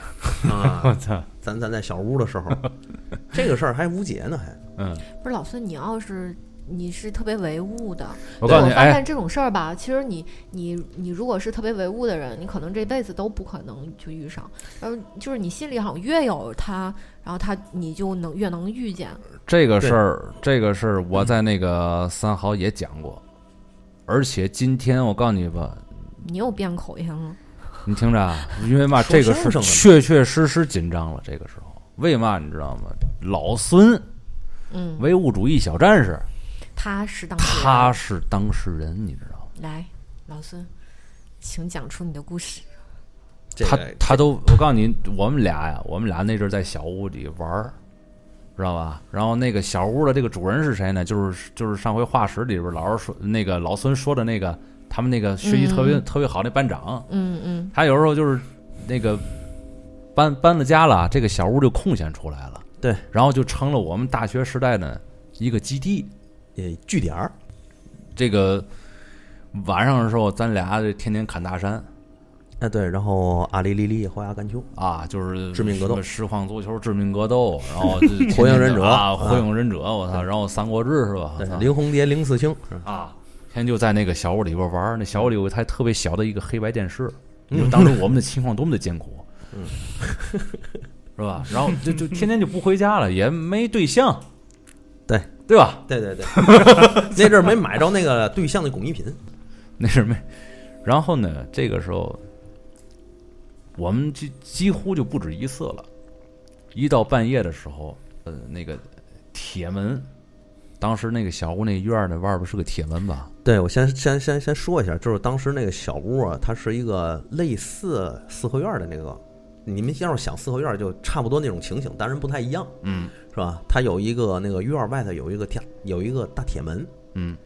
啊。我操，咱咱在小屋的时候，这个事儿还无解呢，还嗯，不是老孙，你要是你是特别唯物的，我告诉你，哎发现，这种事儿吧，其实你你你如果是特别唯物的人，你可能这辈子都不可能就遇上。然后就是你心里好像越有他，然后他你就能越能遇见。这个事儿，这个事儿我在那个三好也讲过，而且今天我告诉你吧，你又变口音了，你听着啊，因为嘛，这个是确确实实紧张了。这个时候，为嘛你知道吗？老孙嗯，唯物主义小战士，他是当事人。他是当事人，你知道吗？来，老孙，请讲出你的故事。他他都，我告诉你，我们俩呀，我们俩那阵儿在小屋里玩儿，知道吧？然后那个小屋的这个主人是谁呢？就是就是上回画室里边老师说那个老孙说的那个，他们那个学习特别、嗯特别好那班长，嗯嗯他有时候就是那个搬搬了家了，这个小屋就空闲出来了，对，然后就成了我们大学时代的一个基地。呃据点儿，这个晚上的时候，咱俩就天天砍大山哎对，然后阿里里里后牙干球，啊，就是致命格斗什么实况足球、致命格斗，然后 火影忍者啊，啊火影忍者，我操，然后三国志是吧？我对，林红蝶、林四清，啊，天天就在那个小屋里边玩儿，那小屋里有一台特别小的一个黑白电视，嗯你说当时 我们的情况多么的艰苦，嗯，是吧？然后就就天天就不回家了，也没对象，对对吧？对对对，那阵儿没买着那个对象的工艺品，那是没。然后呢，这个时候我们几几乎就不止一次了。一到半夜的时候，呃，那个铁门，当时那个小屋那院儿那外边是个铁门吧？对，我先先先先说一下，就是当时那个小屋啊，它是一个类似四合院的那个，你们要是想四合院，就差不多那种情形，当然不太一样，嗯是吧？它有一个那个院儿外头有一个铁有一个大铁门，嗯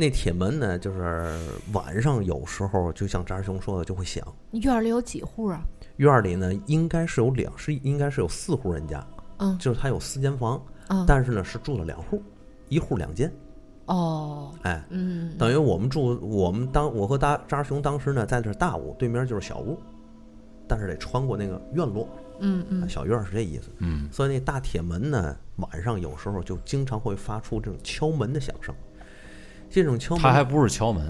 那铁门呢，就是晚上有时候就像扎兄说的就会响。院儿里有几户啊？院儿里呢，应该是有两是应该是有四户人家，嗯就是他有四间房，嗯，但是呢是住了两户，一户两间，哦，哎，嗯，等于我们住，我们当我和大扎兄当时呢，在这大屋，对面就是小屋，但是得穿过那个院落，嗯嗯小院儿是这意思。嗯，所以那大铁门呢，晚上有时候就经常会发出这种敲门的响声。这种敲门，他还不是敲门，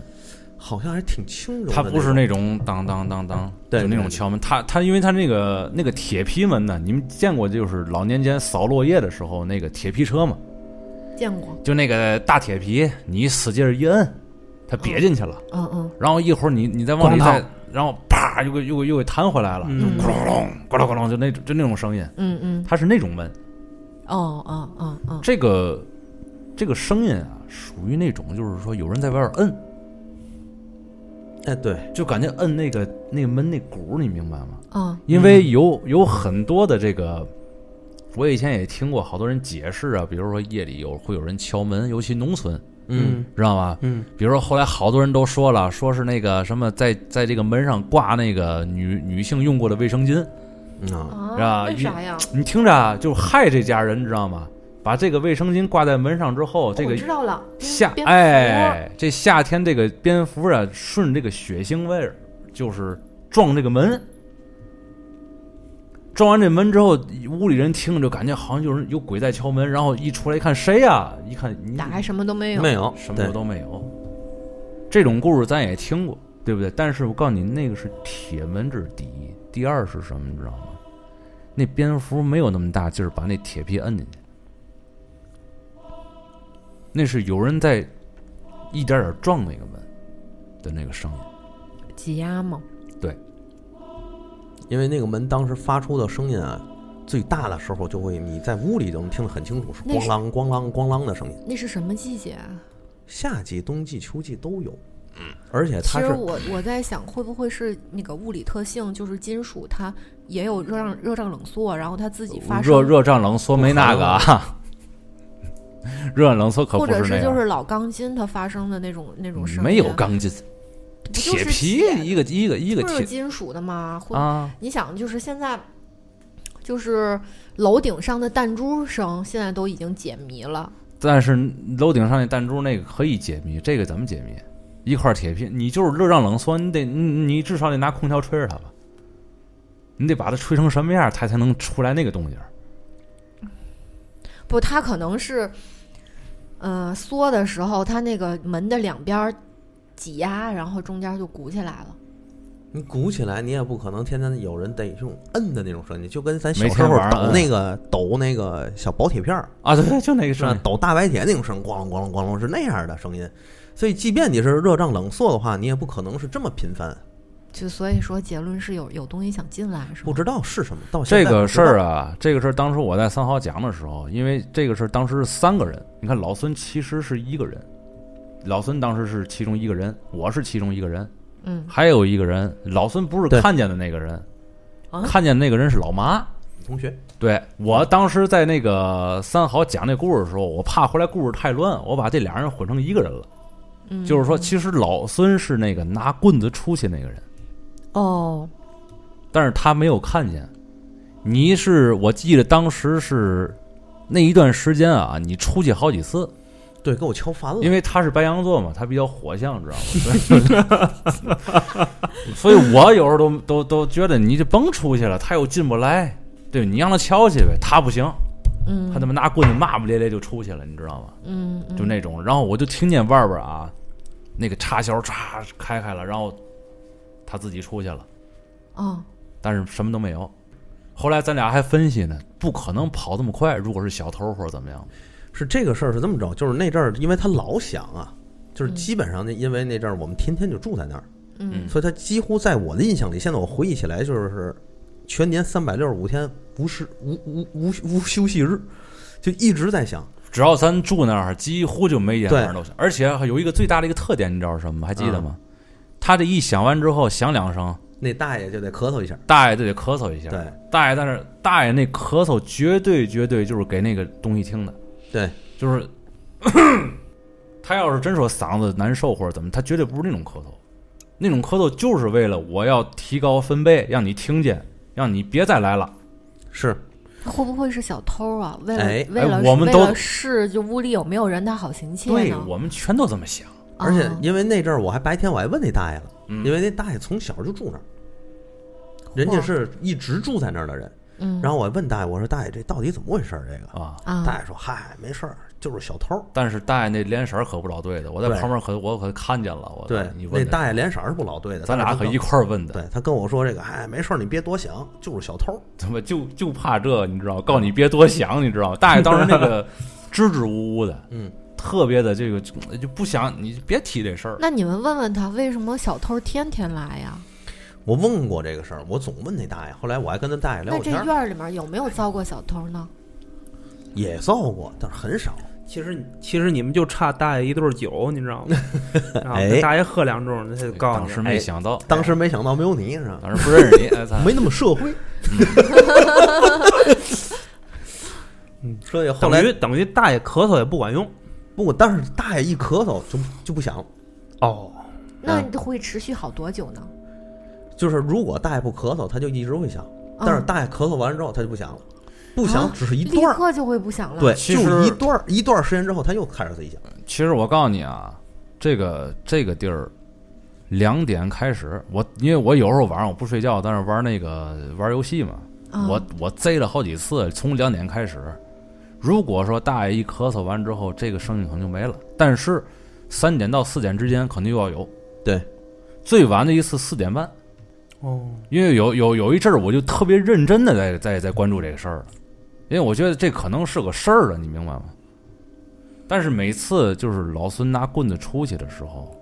好像还挺轻柔的种，他不是那种当当当当，对就那种敲门。他他因为他那个那个铁皮门呢，你们见过就是老年间扫落叶的时候那个铁皮车吗？见过，就那个大铁皮，你使劲儿一摁，它瘪进去了。嗯嗯然后一会儿你你再往里再然后啪又给又给又给弹回来了，嗯。咕隆隆咕隆咕隆，就那种就那种声音，嗯嗯，它是那种门。哦哦哦哦，这个这个声音啊，属于那种就是说有人在外边摁，哎，对，就感觉摁那个那个门那鼓，你明白吗？嗯因为有有很多的这个，我以前也听过好多人解释啊，比如说夜里有会有人敲门，尤其农村，嗯，知道吗？嗯比如说后来好多人都说了，说是那个什么在在这个门上挂那个女女性用过的卫生巾，嗯啊，是吧啊，为啥呀？你听着啊，就害这家人，知道吗？把这个卫生巾挂在门上之后，这个知道了，夏哎，这夏天这个蝙蝠啊，顺这个血腥味儿，就是撞这个门。撞完这门之后，屋里人听着就感觉好像有人有鬼在敲门，然后一出来一看谁呀、一看你打开什么都没有，没有，什么都没有。这种故事咱也听过，对不对？但是我告诉你，那个是铁门，这是第一。第二是什么？你知道吗？那蝙蝠没有那么大劲儿把那铁皮摁进去，那是有人在一点点撞那个门的那个声音。挤压吗？对因为那个门当时发出的声音啊，最大的时候就会你在屋里都能听得很清楚，是那是咣啷咣啷咣啷的声音。那是什么季节啊？夏季、冬季、秋季都有，嗯，而且其它是实我我在想，会不会是那个物理特性，就是金属它也有热胀热胀冷缩，然后它自己发生热热胀冷缩没那个啊，热胀冷缩可不是那样。是就是老钢筋它发生的那种那种声音，没有钢筋，铁皮铁一个一个一个金属的吗？或啊，你想，就是现在，就是楼顶上的弹珠声，现在都已经解谜了。但是楼顶上那弹珠那个可以解谜，这个怎么解谜？一块铁皮，你就是热胀冷缩，你得你你至少得拿空调吹着它吧，你得把它吹成什么样，它才能出来那个动静儿。不，它可能是，呃，缩的时候，它那个门的两边儿挤压，然后中间就鼓起来了。你鼓起来，你也不可能天天有人得用摁的那种声音，就跟咱小时候抖那个抖那个小薄铁片儿，啊，对对，就那个声音？。抖大白铁那种声，咣啷咣啷咣啷是那样的声音。所以，即便你是热胀冷缩的话，你也不可能是这么频繁。就所以说，结论是有有东西想进来，是吗？不知道是什么，到现这个事儿啊，这个事儿当时我在三好讲的时候，因为这个事儿当时是三个人，你看老孙其实是一个人，老孙当时是其中一个人，我是其中一个人，嗯还有一个人，老孙不是看见的那个人，啊看见的那个人是老妈。同学，对我当时在那个三好讲那故事的时候，我怕回来故事太乱，我把这俩人混成一个人了。嗯，就是说，其实老孙是那个拿棍子出去那个人，哦，但是他没有看见。你是我记得当时是那一段时间啊，你出去好几次，对，给我敲烦了。因为他是白羊座嘛，他比较火象，知道吗？所以我有时候都都都觉得你就甭出去了，他又进不来，对你让他敲去呗，他不行，嗯，他他妈拿棍子骂骂咧咧就出去了，你知道吗？嗯，嗯就那种，然后我就听见外边啊，那个插销唰开开了，然后他自己出去了，哦，但是什么都没有。后来咱俩还分析呢，不可能跑这么快，如果是小偷或者怎么样，是这个事儿是这么着，就是那阵儿，因为他老想啊，就是嗯基本上那因为那阵儿我们天天就住在那儿，嗯所以他几乎在我的印象里，现在我回忆起来就是全年三百六十五天无时无无无无休息日，就一直在想。只要咱住那儿，几乎就每天对晚上都响。而且还有一个最大的一个特点，你知道是什么吗？还记得吗？嗯他这一响完之后，响两声，那大爷就得咳嗽一下，大爷就得咳嗽一下。对大爷在那儿，大爷那咳嗽绝对绝对就是给那个东西听的。对，就是 他要是真说嗓子难受或者怎么，他绝对不是那种咳嗽，那种咳嗽就是为了我要提高分贝，让你听见，让你别再来了。是会不会是小偷啊？为了、哎为了、哎我们都为了试就屋里有没有人，他好行窃对？我们全都这么想。而且哦因为那阵儿我还白天我还问那大爷了，嗯因为那大爷从小就住那儿，人家是一直住在那儿的人。嗯，然后我问大爷，我说大爷这到底怎么回事儿？这个啊，啊，大爷说嗨，没事儿，就是小偷。但是大爷那脸色儿可不老对的，我在旁边可我可看见了。我对你，问那大爷脸色儿是不老对的，咱俩可一块儿问的，对他跟我说这个，哎，没事儿，你别多想，就是小偷。怎么就就怕这，你知道？告诉你别多想，你知道？大爷当时那个 支支吾吾的，嗯，特别的这个就就不想你别提这事儿。那你们问问他，为什么小偷天天来呀？我问过这个事儿，我总问那大爷，后来我还跟他大爷聊过天儿，这院儿里面有没有遭过小偷呢？也遭过，但是很少。其实其实你们就差大爷一顿酒，你知道吗？然后哎大爷喝两盅，他就告诉你当时没想到，当时没想到没有你是吧？当时不认识你，哎没那么社会。嗯，所以后来等于等于大爷咳嗽也不管用不过，但是大爷一咳嗽就就不响，哦。那会持续好多久呢？就是如果大爷不咳嗽，他就一直会响；但是嗯大爷咳嗽完之后，他就不响了，不响啊只是一立段儿，刻就会不响了。对，就一段儿一段儿时间之后，他又开始自己响。其实我告诉你啊，这个这个地儿两点开始，我因为我有时候晚上我不睡觉，但是玩那个玩游戏嘛，嗯我我贼了好几次，从两点开始。如果说大爷一咳嗽完之后，这个声音可能就没了，但是三点到四点之间肯定又要有。对，最晚的一次四点半，哦，因为有有有一阵儿我就特别认真的在在在关注这个事儿了，因为我觉得这可能是个事儿了，你明白吗？但是每次就是老孙拿棍子出去的时候，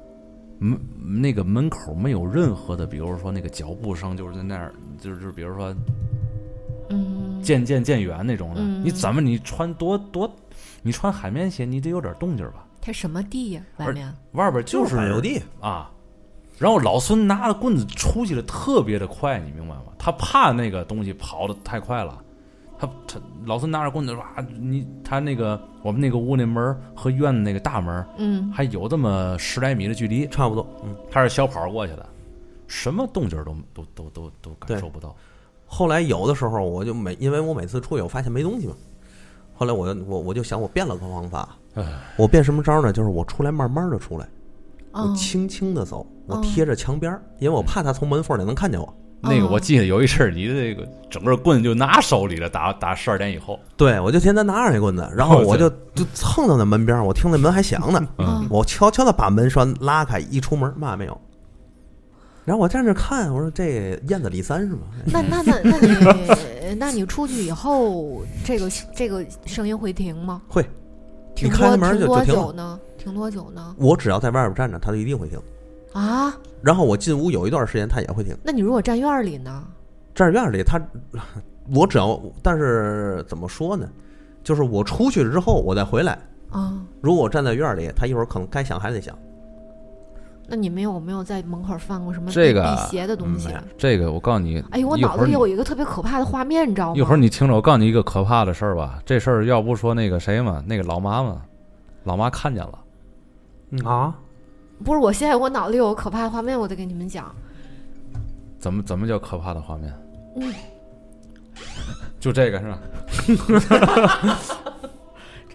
门那个门口没有任何的，比如说那个脚步声，就是在那儿，就是就是比如说嗯，渐渐渐远那种的。嗯你怎么你穿多多，你穿海绵鞋，你得有点动静吧？它什么地呀？外面外边就是柏油地，啊。然后老孙拿着棍子出去的特别的快，你明白吗？他怕那个东西跑的太快了，他他老孙拿着棍子哇，你他那个我们那个屋那门和院子那个大门嗯，还有这么十来米的距离，差不多。嗯，他是小跑过去的，什么动静都都都都都感受不到。后来有的时候我就每，因为我每次出去我发现没东西嘛，后来我就我我就想我变了个方法，我变什么招呢？就是我出来慢慢的出来，我嗯轻轻的走，我嗯贴着墙边儿，因为我怕他从门缝里能看见我。那个哦。我记得有一阵儿，你的这个整个棍就拿手里了，打打十二点以后，对，我就天天拿着那棍子，然后我就就蹭到那门边儿，我听那门还响呢，嗯我悄悄的把门栓拉开，一出门嘛也没有。然后我站那看，我说这燕子李三是吗？那那那那你那你出去以后，这个这个声音会停吗？会，停你开门就就停了。久呢？停多久呢？我只要在外边站着，它就一定会停。啊？然后我进屋有一段时间，它也会停。那你如果站院儿里呢？站院里，它我只要，但是怎么说呢？就是我出去了之后，我再回来。啊，如果我站在院里，它一会儿可能该响还得响。那你们有没有在门口放过什么这个辟邪的东西？嗯这个我告诉你，哎呦，我脑子里有一个特别可怕的画面，你知道吗？一会儿你听着，我告诉你一个可怕的事儿吧。这事儿要不说那个谁嘛，那个老妈嘛，老妈看见了。嗯啊，不是，我现在我脑子里有个可怕的画面，我得给你们讲。怎么怎么叫可怕的画面？嗯，就这个是吧？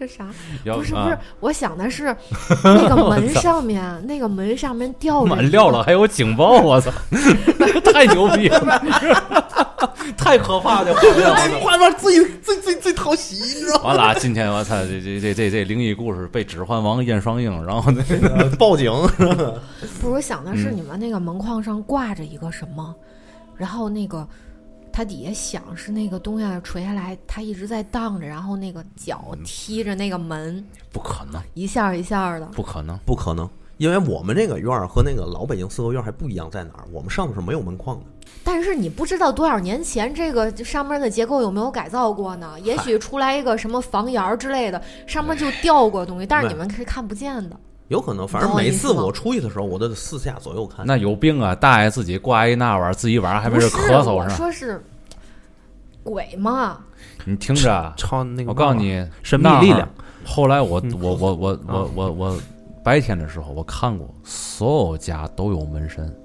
这啥？不是不啊是，我想的是那个门 上面，那个门上面吊满料了，还有警报，我操，太牛逼了，太可怕的画面了。画面最最最最讨喜，你知道吗？完了啊，今天我操，这这这这这灵异故事被《指环王》燕双鹰，然后那个报警，不是，我想的是嗯你们那个门框上挂着一个什么，然后那个它底下响是那个东西垂下来，它一直在荡着，然后那个脚嗯踢着那个门，不可能，一下一下的。不可能。不可能，因为我们这个院儿和那个老北京四合院还不一样，在哪儿？我们上面是没有门框的。但是你不知道多少年前这个上面的结构有没有改造过呢？也许出来一个什么房檐儿之类的，上面就掉过东西，但是你们是看不见的。有可能，反正每次我出去的时候，我都得四下左右看。那有病啊！大爷自己挂一那玩意儿，自己晚上还没不是，事咳嗽我是吧？说是鬼吗。你听着啊，超那个，我告诉，你，神秘力量。后来我嗯我我我啊我我我白天的时候我看过，所有家都有门神。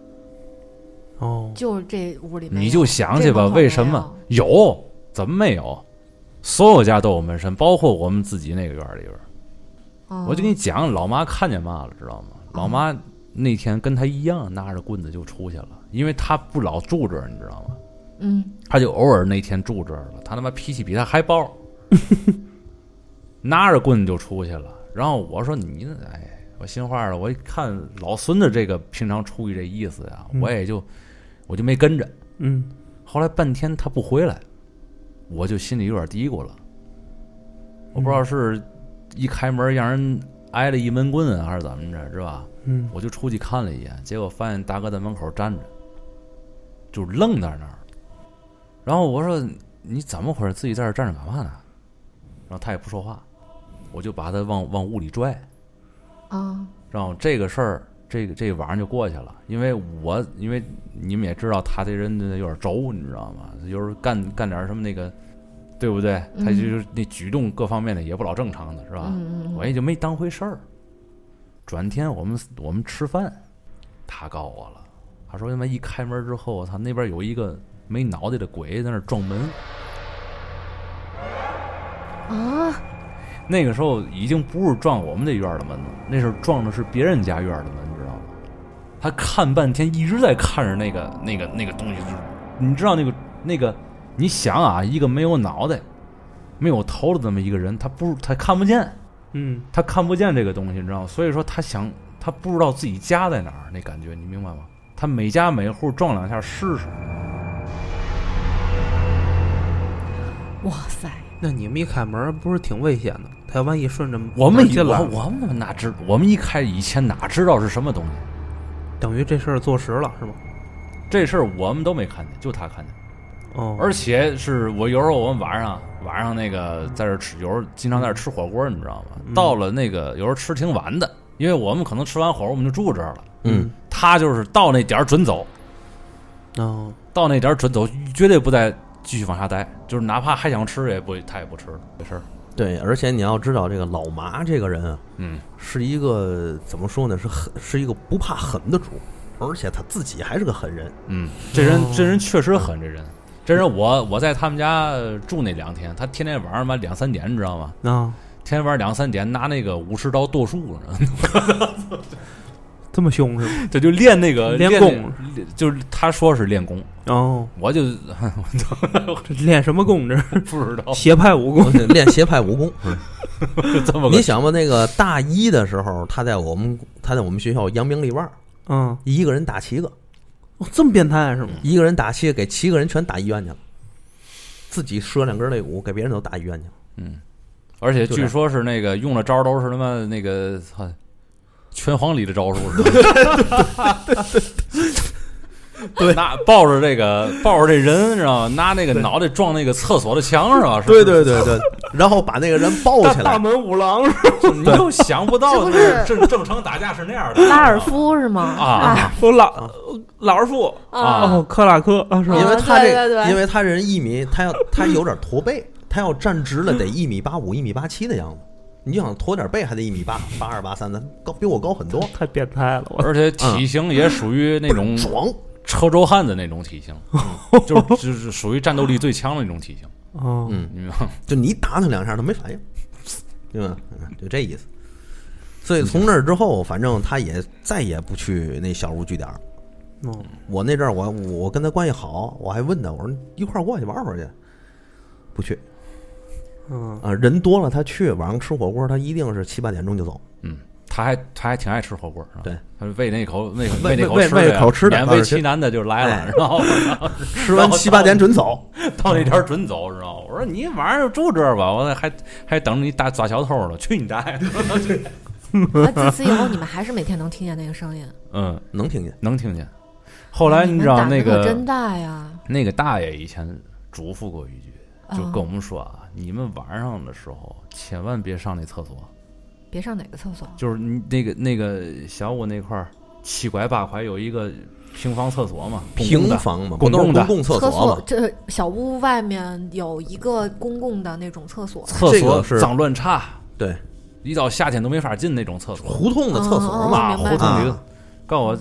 哦，就是这屋里你就想去吧，为什么有？怎么没有？所有家都有门神，包括我们自己那个院里边？我就跟你讲，老妈看见嘛了，知道吗？老妈那天跟她一样，拿着棍子就出去了，因为她不老住这儿，你知道吗？嗯，她就偶尔那天住这儿了。她他妈脾气比她还暴，拿着棍子就出去了。然后我说你，哎，我心话了，我一看老孙子这个平常出去这意思呀，嗯我也就我就没跟着。嗯，后来半天他不回来，我就心里有点嘀咕了。我不知道是一开门让人挨了一闷棍啊，还是怎么着，是吧？嗯，我就出去看了一眼，结果发现大哥在门口站着，就愣在那儿。然后我说你怎么回事？自己在这儿站着干嘛呢？然后他也不说话，我就把他往往屋里拽。啊，然后这个事儿，这个这晚上就过去了。因为我因为你们也知道，他这人有点轴，你知道吗？有时候干干点什么那个，对不对？他就是那举动各方面的也不老正常的，是吧？我也就没当回事儿。转天我们我们吃饭，他告我了，他说他妈一开门之后，我操那边有一个没脑袋的鬼在那儿撞门。啊，那个时候已经不是撞我们这院儿的门了，那时候撞的是别人家院儿的门，你知道吗？他看半天，一直在看着那个那个那个东西，就是你知道那个那个，你想啊，一个没有脑袋、没有头的这么一个人，他不他看不见，嗯他看不见这个东西，你知道吗？所以说他想，他不知道自己家在哪儿，那感觉你明白吗？他每家每户撞两下试试，哇塞，那你们一开门不是挺危险的？他要万一顺着我们进来我，我们哪知我们一开以前哪知道是什么东西？等于这事儿坐实了是吧？这事儿我们都没看见，就他看见。哦，而且是我有时候我们晚上晚上那个在这吃，有时候经常在这吃火锅，你知道吗？嗯到了那个有时候吃挺晚的，因为我们可能吃完火锅我们就住这儿了。嗯，他就是到那点儿准走，哦，到那点儿准走，绝对不再继续往下待，就是哪怕还想吃也不他也不吃了，没事儿。对，而且你要知道，这个老麻这个人啊，嗯，是一个怎么说呢？是狠，是一个不怕狠的主，而且他自己还是个狠人。嗯，这人哦这人确实狠，这人。这是我我在他们家住那两天，他天天晚上嘛两三点，你知道吗？啊，天天晚上两三点拿那个武士刀剁树，你知道吗？这么凶是吗？这就练那个练功就是他说是练功，哦，我就 这练什么功？这是不知道 邪派武功练邪派武功。嗯 就这么个你想吧，那个大一的时候，他在我们他在我们学校扬名立万，嗯？一个人打七个，哦这么变态是吗？一个人打七个，给七个人全打医院去了，自己折两根肋骨，给别人都打医院去了。嗯，而且据说是那个用的招都是他妈那个操拳皇里的招数，是吧？对拿抱着这个抱着这人，知道吗？拿那个脑袋撞那个厕所的墙，是吧？是对对对对，然后把那个人抱起来，大门五郎是吧？你就想不到正正常打架是那样的。拉尔夫是吗？啊我老老尔夫啊哦，克拉克啊是吧？因为他这，对对对因为他人一米，他要他有点驼背，他要站直了得一米八五、一米八七的样子。你想驼点背还得一米八八二八三的，高比我高很多，太变态了，我而且体型也属于那种壮。车轴汉子那种体型，就是就是属于战斗力最强的那种体型，哦，嗯，你明白？就你打他两下他没反应，对吧？嗯就这意思。所以从那儿之后，反正他也再也不去那小屋据点儿。哦，我那阵儿我我跟他关系好，我还问他，我说一块儿过去玩会儿去，不去嗯，啊。人多了他去，晚上吃火锅，他一定是七八点钟就走。嗯，他还他还挺爱吃火锅，是吧？对，他喂那口那口喂那口喂吃喂口吃的勉为其难的就来哎了，然后吃完七八点准走。到那点儿准走，知道吗？我说你晚上就住这儿吧，我还还等着你打抓小偷呢，去你大爷！那自此以后，你们还是每天能听见那个声音。嗯，能听见。能听见。后来你你知道那个可真大呀！那个大爷以前嘱咐过一句，就啊跟我们说啊，你们晚上的时候千万别上那厕所，别上哪个厕所？就是你那个那个小屋那块儿七拐八拐有一个平房厕所嘛，平房嘛，不都是公共的公共厕厕所吗？这小屋外面有一个公共的那种厕所。厕所脏乱差，对，一到夏天都没法进那种厕所。胡同的厕所哦嘛。胡同里啊，告诉我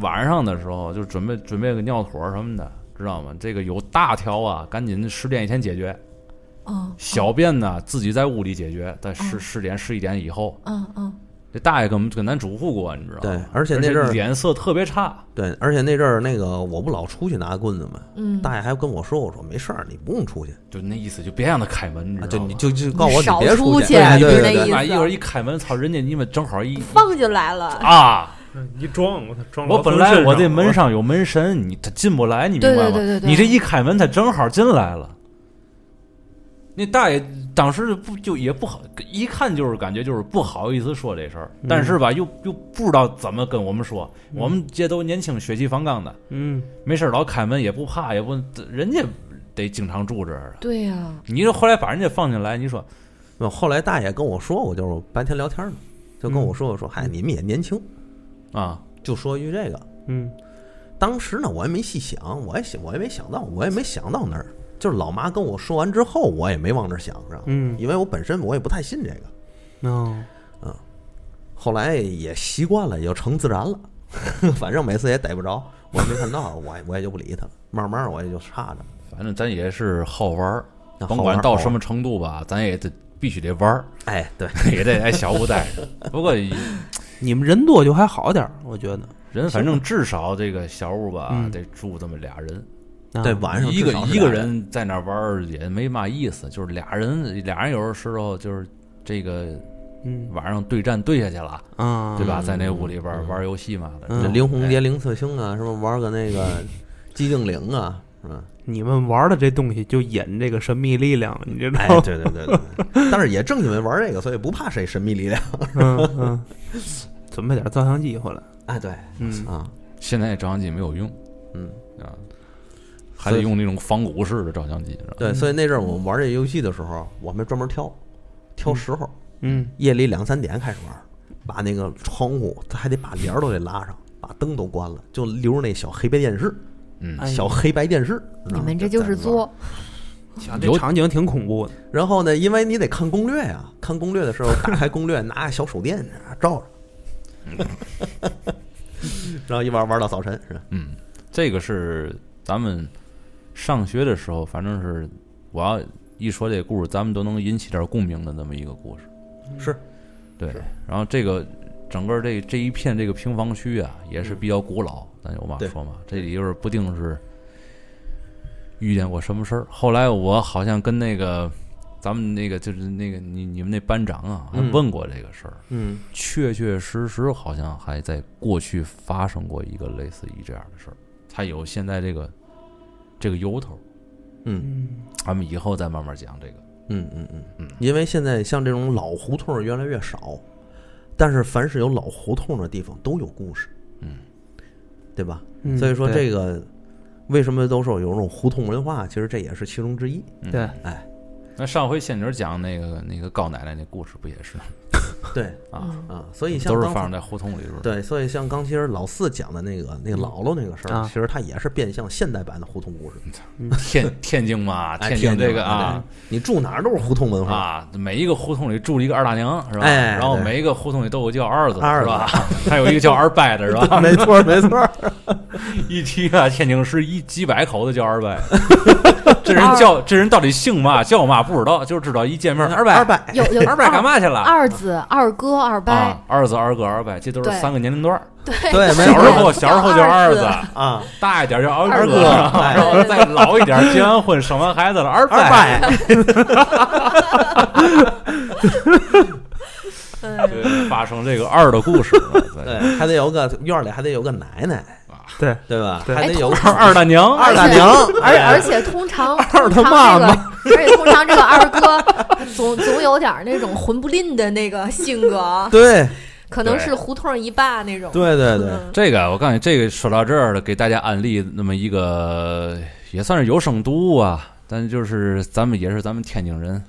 晚上的时候就准备准备个尿坨什么的，知道吗？这个有大条啊，赶紧十点以前解决；嗯小便呢自己在屋里解决，在十嗯十点十一点以后。嗯嗯，这大爷跟我们跟咱嘱咐过，你知道吗？对而且那阵儿脸色特别差，对，而且那阵儿那个我不老出去拿棍子吗？嗯，大爷还跟我说，我说没事儿，你不用出去，就那意思，就别让他开门，你啊知道吗？就你就就告诉我你别，出去对就是对对对那意思一会儿一开门，操，人家你们正好一放进来了。啊！一撞我操，撞我本来我这门上有门神，你他进不来，你明白吗？对对对对对你这一开门，他正好进来了。那大爷当时不就也不好，一看就是感觉就是不好意思说这事儿，嗯但是吧又又不知道怎么跟我们说，我们这都年轻血气方刚的，嗯没事儿老开门也不怕，也不人家得经常住这儿啊。对呀、你这后来把人家放进来，你说那后来大爷跟我说我，就是白天聊天呢，就跟我说我说，嗨，你们也年轻，啊，就说一句这个。嗯当时呢，我也没细想，我也想，我也没想到，我也没想到那儿。就是老妈跟我说完之后，我也没往那儿想，知道吗？嗯，因为我本身我也不太信这个。哦，后来也习惯了，也就成自然了。反正每次也逮不着，我也没看到，我也我也就不理他了。慢慢我也就差着，反正咱也是好玩儿，甭管到什么程度吧，咱也得必须得玩儿，哎，对，也得挨小屋待着。不过你们人多就还好点儿，我觉得。人反正至少这个小屋吧，嗯得住这么俩人。啊对，晚上一个一个人，在那玩也没嘛意思，就是俩人俩人有的时候就是这个嗯晚上对战对下去了，啊，对吧？嗯在那屋里边儿玩游戏嘛的，嗯这灵红蝶、灵刺星啊，什么玩个那个寂静岭啊，是吧？你们玩的这东西就引这个神秘力量，你知道哎？，对对对对。但是也正因为玩这个，所以不怕谁神秘力量。嗯嗯，准备点照相机回来。哎，对，嗯啊，现在照相机没有用嗯，啊，还得用那种仿古式的照相机。对，所以那阵儿我们玩这游戏的时候，我们专门挑挑时候，嗯夜里两三点开始玩，把那个窗户他还得把帘儿都得拉上，把灯都关了，就留着那小黑白电视，嗯哎，小黑白电视。你们这就是。作，想这场景挺恐怖的。然后呢，因为你得看攻略呀，看攻略的时候打开攻略，拿小手电照着，然后一玩玩到早晨是吧？嗯，这个是咱们上学的时候，反正是我要一说这故事，咱们都能引起点共鸣的那么一个故事。是，对，然后这个整个这这一片这个平房区啊，也是比较古老，咱有嘛说嘛，这里边不定是遇见过什么事儿。后来我好像跟那个咱们那个就是那个你你们那班长啊，还嗯问过这个事儿，嗯。确确实实好像还在过去发生过一个类似于这样的事儿，才有现在这个这个由头。嗯。嗯咱们以后再慢慢讲这个。嗯嗯嗯。嗯。因为现在像这种老胡同越来越少，但是凡是有老胡同的地方都有故事，嗯，对吧？嗯，所以说这个为什么都说有这种胡同文化，其实这也是其中之一。嗯。对，哎，那上回仙女讲那个那个高奶奶那故事不也是对啊？嗯啊，所以像都是发生在胡同里边儿。对，所以像刚其实老四讲的那个那个姥姥那个事儿，啊其实它也是变相现代版的胡同故事。天天津嘛，哎天津这个啊你住哪儿都是胡同文化。啊，每一个胡同里住一个二大娘是吧？哎然后每一个胡同里都有叫二子的二子是吧？还有一个叫二伯的是吧？没错，没错。一提啊，天津市一几百口子叫二伯，这人叫这人到底姓嘛叫嘛不知道，就知道一见面二伯二百，有有二伯干嘛去了？二子、二哥、二伯，啊，二子、二哥、二伯，这都是对三个年龄段儿。对小时错候小时候叫二子，啊，大一点叫二二哥哎然后再老一点，结完婚生完孩子了，二伯。二百，嗯对，发生这个二的故事对，还得有个院里还得有个奶奶，对对吧？还得有二大娘，二大娘，而而且通常 二他妈这个，而且通常这个二哥总总有点那种混不吝的那个性格，对可能是胡同一霸那种。对对对，嗯这个我告诉你，这个说到这儿了，给大家安利那么一个，也算是有声读物啊，但就是咱们也是咱们天津人，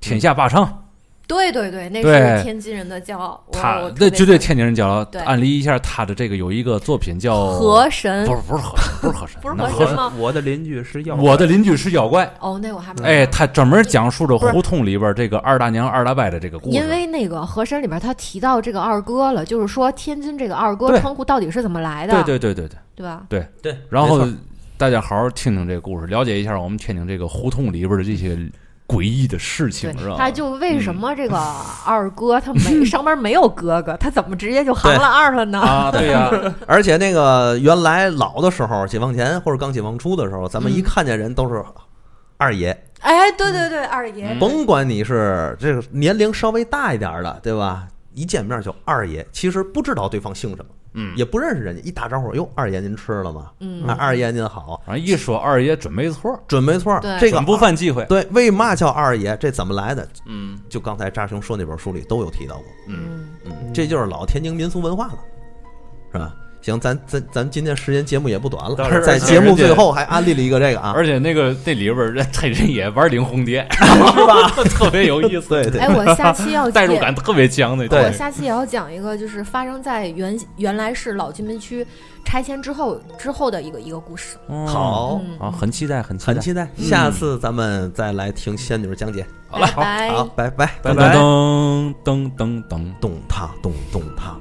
天下霸唱，对对对，那是天津人的骄傲。他那绝对天津人骄傲对。安利一下他的这个有一个作品叫河神不是不是和不是河神，不是河神 吗我的邻居是妖我的邻居是妖怪。哦，那我还没哎，他专门讲述着胡同里边这个二大娘、二大伯的这个故事。因为那个河神里边他提到这个二哥了，就是说天津这个二哥对称呼到底是怎么来的，对对对对对，对吧？对对，然后大家好好听听这个故事，了解一下我们天津这个胡同里边的这些诡异的事情，是吧？他就为什嗯。么这个 二哥他没 上边没有哥哥，他怎么直接就行了二了呢？啊，对呀、而且那个原来老的时候，解放前或者刚解放初的时候，咱们一嗯看见人都是二爷，哎，对对对，二爷。嗯，甭管你是这个年龄稍微大一点的，对吧？一见面就二爷，其实不知道对方姓什么，嗯，也不认识人家，一打招呼，哟，二爷您吃了吗？嗯啊，二爷您好，反正一说二爷准没错，准没错对，这个不犯忌讳。对，为嘛叫二爷？这怎么来的？嗯就刚才扎兄说那本书里都有提到过。嗯，嗯，嗯，这就是老天津民俗文化了，是吧？行，咱咱咱今天时间节目也不短了，在节目最后还安利了一个这个啊，而且那个那里边儿人他人也玩灵红蝶，是吧？特别有意思，对对哎，我下期要 代入感特别强的。对我下期也要讲一个，就是发生在原原来是老居民区拆迁之后之后的一个一个故事。哦好，嗯啊，很期待，很期待，很期待，下次咱们再来听仙女讲解。好了拜拜。好，拜拜，噔拜拜噔噔噔噔。咚踏咚咚踏。